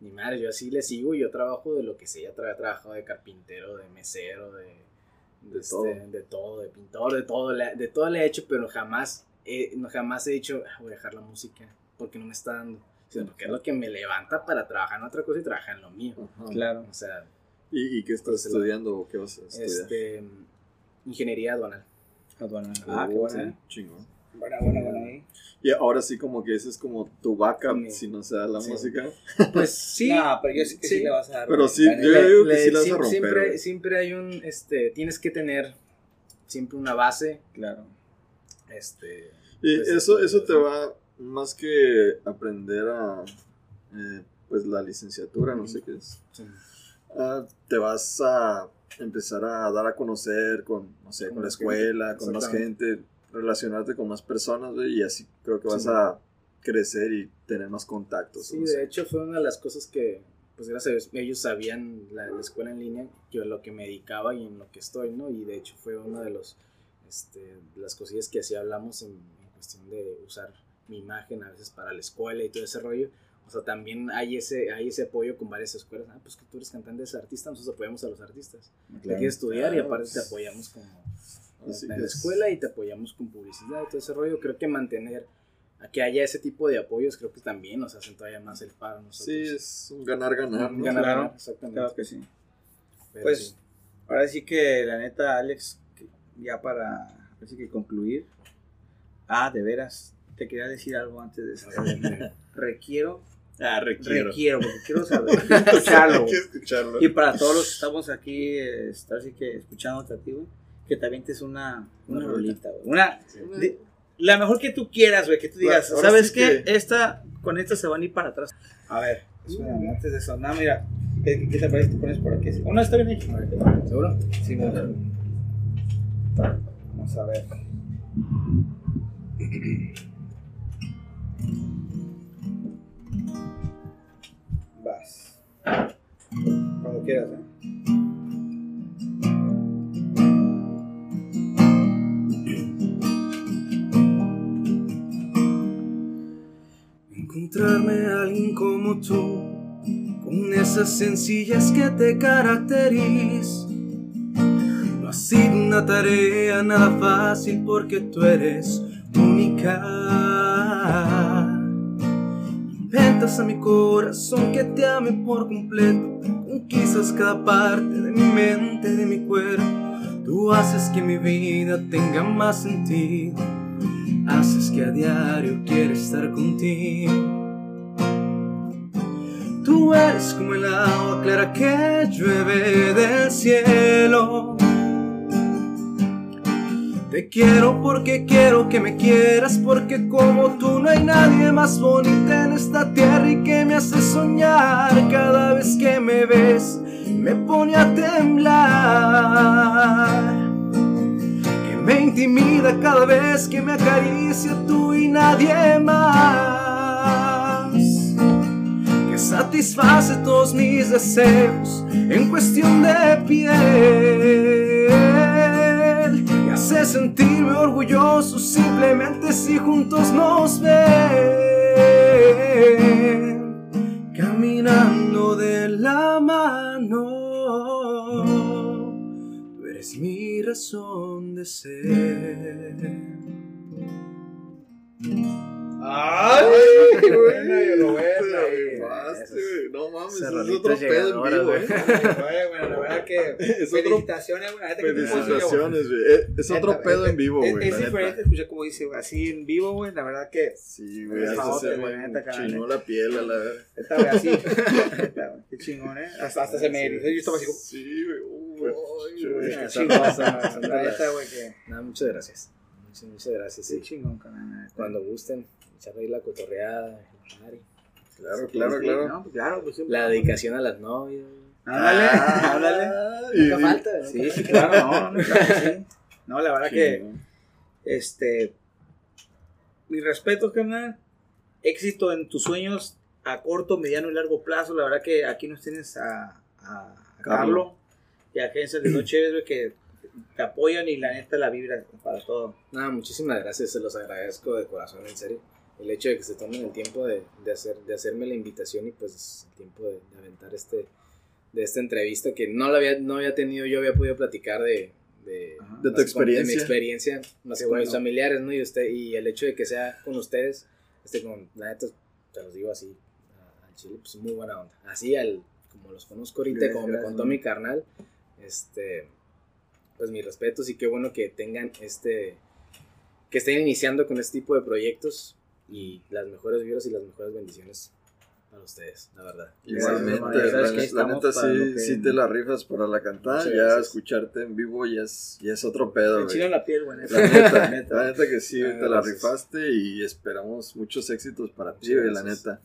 B: ni madre, yo así le sigo y yo trabajo de lo que sea, tra trabajado de carpintero, de mesero, de,
C: De
B: este,
C: todo.
B: de todo, de pintor, de todo, le- de todo le he hecho, pero jamás, he- no, jamás he dicho, "Ah, voy a dejar la música, porque no me está dando, sino porque es lo que me levanta para trabajar en otra cosa y trabajar en lo mío.
C: Ajá.
A: Claro.
B: O sea,
C: ¿Y, y qué estás
B: Pues,
C: estudiando o qué vas a estudiar?
B: este, ingeniería aduanal.
A: Aduana. Ah, qué bueno.
C: sí, chingón.
A: Buena, buena, buena ahí.
C: Y ahora sí como que ese es como tu backup
B: Mi-
C: si no se da la
B: sí.
C: música.
B: Pues sí.
A: No, pero yo sé que sí,
B: sí.
A: le vas a dar.
C: Pero sí, yo digo que
B: Le-
C: sí la vas a romper,
B: Siempre, siempre hay un, este, tienes que tener siempre una base,
A: Claro.
B: Este,
C: Y
B: Pues,
C: eso,
B: este,
C: eso te va más que aprender a eh, pues la licenciatura, no sé qué es.
B: sí.
C: Ah, te vas a empezar a dar a conocer con, no sé, con
B: Con
C: la
B: gente,
C: escuela, con más gente, relacionarte con más personas, y así creo que vas
B: Sí.
C: a crecer y tener más contactos.
B: Sí,
C: no sé.
B: de hecho fue una de las cosas que, pues gracias a Dios, ellos sabían la, la escuela en línea, yo lo que me dedicaba y en lo que estoy, ¿no? Y de hecho fue una de los, este, las cosillas que así hablamos en, en cuestión de usar mi imagen a veces para la escuela y todo ese rollo. O sea, también hay ese, hay ese apoyo con varias escuelas. Ah, pues que tú eres cantante, eres artista, nosotros apoyamos a los artistas. Te
A: Claro.
B: quieres estudiar y aparte te apoyamos como
C: Así
B: en la
C: es-
B: escuela y te apoyamos con publicidad y todo ese rollo. Creo que mantener a que haya ese tipo de apoyos, creo que también nos hacen todavía más el paro. Nosotros.
C: Sí, es un ganar-ganar, ¿no?
B: Ganar,
A: Claro.
B: ganar, exactamente.
A: Claro que sí.
B: Pero
A: Pues,
B: sí.
A: Ahora sí que la neta, Alex, ya para así que concluir. Ah, de veras, te quería decir algo antes de esto. Requiero,
C: Ah, requiero.
A: requiero, porque quiero saber, quiero escucharlo.
C: Que escucharlo.
A: Y para todos los que estamos aquí, estar así que escuchándote a ti, güey, que te avientes una, una
C: Una
A: rolita, güey. Una,
B: Sí.
A: de- la mejor que tú quieras, güey, que tú digas,
C: Ahora
A: ¿sabes
C: sí
A: qué?
C: que-
A: Esta, con esta se van a ir para atrás. A ver, espérame, antes de eso, nada, mira, ¿qué, qué te parece te pones por aquí? ¿O no está bien hecho?
B: ¿Seguro?
A: Sí, bien. Vamos. Vas. Cuando quieras, ¿eh?
B: Encontrarme a alguien como tú, con esas sencillas que te caracterizan. Una tarea nada fácil porque tú eres única. Inventas a mi corazón que te ame por completo. Conquistas cada parte de mi mente, de mi cuerpo. Tú haces que mi vida tenga más sentido. Haces que a diario quiera estar contigo. Tú eres como el agua clara que llueve del cielo. Te quiero porque quiero que me quieras, porque como tú no hay nadie más bonita en esta tierra y que me hace soñar cada vez que me ves, me pone a temblar. Que me intimida cada vez que me acaricia tú y nadie más, que satisface todos mis deseos en cuestión de piel, hace sentirme orgulloso simplemente si juntos nos ven, caminando de la mano. Tú eres mi razón de ser.
A: ¡Ay! Bueno, bueno.
C: No mames,
B: Esa
C: es
B: rolita
C: otro pedo en
B: llegadora,
C: vivo,
B: güey.
C: eh.
A: Verdad.
C: Es otro-
A: felicitaciones, la que güey.
C: Felicitaciones, güey. Eh, Es otro
A: Neta,
C: pedo
A: es-
C: en vivo,
A: es-
C: güey.
A: Es,
C: la neta.
A: diferente escuchar como dice, güey, así en vivo, güey. La verdad que.
C: Sí, güey,
A: Es famoso,
C: se me chinó la piel a la verga.
A: Esta, güey, así. Qué chingón, ¿eh? Hasta, hasta se me erizó. Yo estaba así como.
C: Sí, güey.
B: Nada, muchas gracias. Muchas, muchas gracias.
A: Sí, chingón.
B: Cuando gusten, echar ahí la cotorreada, el.
C: Claro, claro, claro.
A: pues, claro, pues.
B: La dedicación a las novias.
A: Ándale, ándale.
C: y-
B: Nunca.
A: Sí, sí, claro, no, no, claro que sí. No, la verdad que, este, mi respeto, carnal, éxito en tus sueños a corto, mediano y largo plazo, la verdad que aquí nos tienes a, a Carlo y a Agencias de güey, que te apoyan y la neta la vibra para todo.
B: Nada, muchísimas gracias, se los agradezco de corazón, en serio. El hecho de que se tomen el tiempo de, de hacer, de hacerme la invitación y pues el tiempo de, de aventar este, de esta entrevista que no la había, no había tenido, yo había podido platicar de, de,
A: Ajá.
C: De tu
B: con-
C: experiencia.
B: mi experiencia, más
A: Qué
B: con mis familiares, ¿no? Y, usted, y el hecho de que sea con ustedes, este, con, la neta, te los digo así, al chile, pues muy buena onda. Así, al, como los conozco ahorita,
A: Gracias,
B: como me
A: gracias,
B: contó
A: man.
B: mi carnal, este, pues mis respetos y qué bueno que tengan este, que estén iniciando con este tipo de proyectos y las mejores vibras y las mejores bendiciones para ustedes, la verdad.
C: Igualmente,
A: Sí,
C: la, neta sí,
A: que-
C: sí te la rifas para la cantada,
B: Muchas
C: ya
B: gracias.
C: escucharte en vivo ya es, ya es otro pedo,
A: Me la piel, güey.
C: La neta,
A: Neta.
C: la neta que sí, te la rifaste y esperamos muchos éxitos para ti, güey, la neta.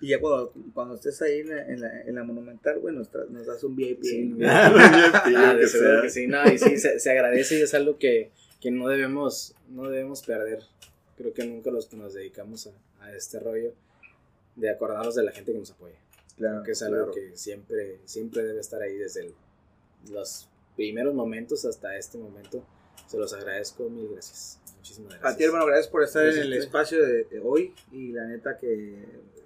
A: Y ya cuando, cuando estés ahí en la, en la, en la Monumental, güey, nos, nos das un VIP.
B: Sí,
A: ¿no?
B: Ah,
C: que sea.
B: que sí, no, y sí, se, se agradece y es algo que, que no debemos, no debemos perder. Creo que nunca los que nos dedicamos a, a este rollo de acordarnos de la gente que nos apoya.
A: Claro.
B: Creo que es algo
C: claro.
B: que siempre, siempre debe estar ahí desde el- los primeros momentos hasta este momento. Se los agradezco, mil gracias. Muchísimas gracias.
A: A ti, hermano, gracias por estar
B: Gracias
A: en el espacio de, de hoy. Y la neta que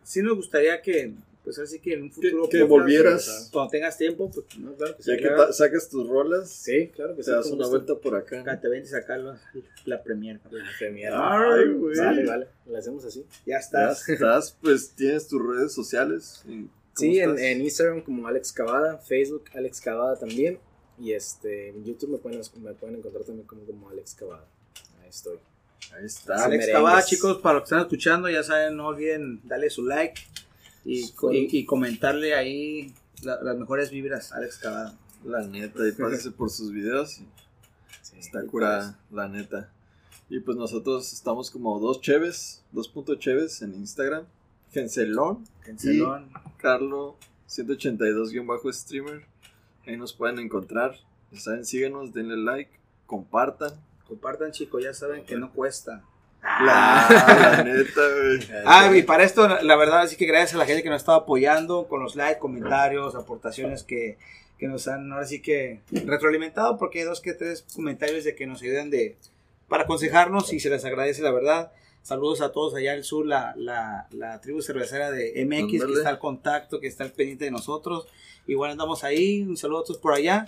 A: sí nos gustaría que, pues así que en un
C: Que,
A: futuro
C: que
A: podcast,
C: volvieras,
A: Cuando tengas tiempo, pues
B: No, claro que
C: ya que
A: claro.
C: ta- saques tus rolas,
B: Sí, claro que
C: te
B: sí.
C: das una vuelta por acá.
A: acá te ven y sacar la, la premier.
B: La premier.
C: Ay, güey.
B: Vale, vale. Lo hacemos así.
A: Ya
C: Ya
A: estás.
C: estás, pues tienes tus redes sociales. ¿y cómo
B: Sí, en,
C: estás?
B: en Instagram como Alex Cavada, Facebook Alex Cavada también. Y este, en YouTube me pueden, me pueden encontrar también como, como Alex Cavada. Ahí estoy.
C: Ahí está.
A: Alex. Cabada, chicos, para los que están escuchando, ya saben, no olviden darle su like y, y, y comentarle ahí la- las mejores vibras, Alex Cabada.
C: La neta, y pásese por sus videos.
B: Sí,
C: Está
B: y
C: curada, la neta. Y pues nosotros estamos como dos cheves, dos punto cheves en Instagram. Gencelón,
A: Cancelón.
C: Carlo 182-streamer. Ahí nos pueden encontrar. Ya saben, síganos, denle like, compartan.
A: Compartan, chicos, ya saben que no cuesta.
C: La, la neta, güey.
A: Ah, y para esto, la verdad, así que gracias a la gente que nos está apoyando con los likes, comentarios, aportaciones que, que nos han, ahora sí que retroalimentado, porque hay dos que tres comentarios de que nos ayudan de, para aconsejarnos y se les agradece, la verdad. Saludos a todos allá al sur, la, la, la tribu cervecera de MX, que está al contacto, que está al pendiente de nosotros. Igual andamos ahí, un saludo a todos por allá.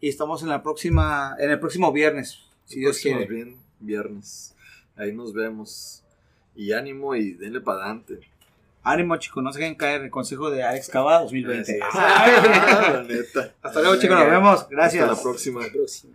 A: Y estamos en la próxima, en el próximo viernes, si Dios
C: Próximo
A: quiere.
C: bien, viernes. Ahí nos vemos. Y ánimo y denle para adelante.
A: Ánimo, chicos, no se dejen caer el consejo de Alex Cava 2020.
B: Así es.
C: Ah, la neta.
A: Hasta luego, chicos, nos vemos. Gracias.
C: Hasta la próxima.
B: Hasta la próxima.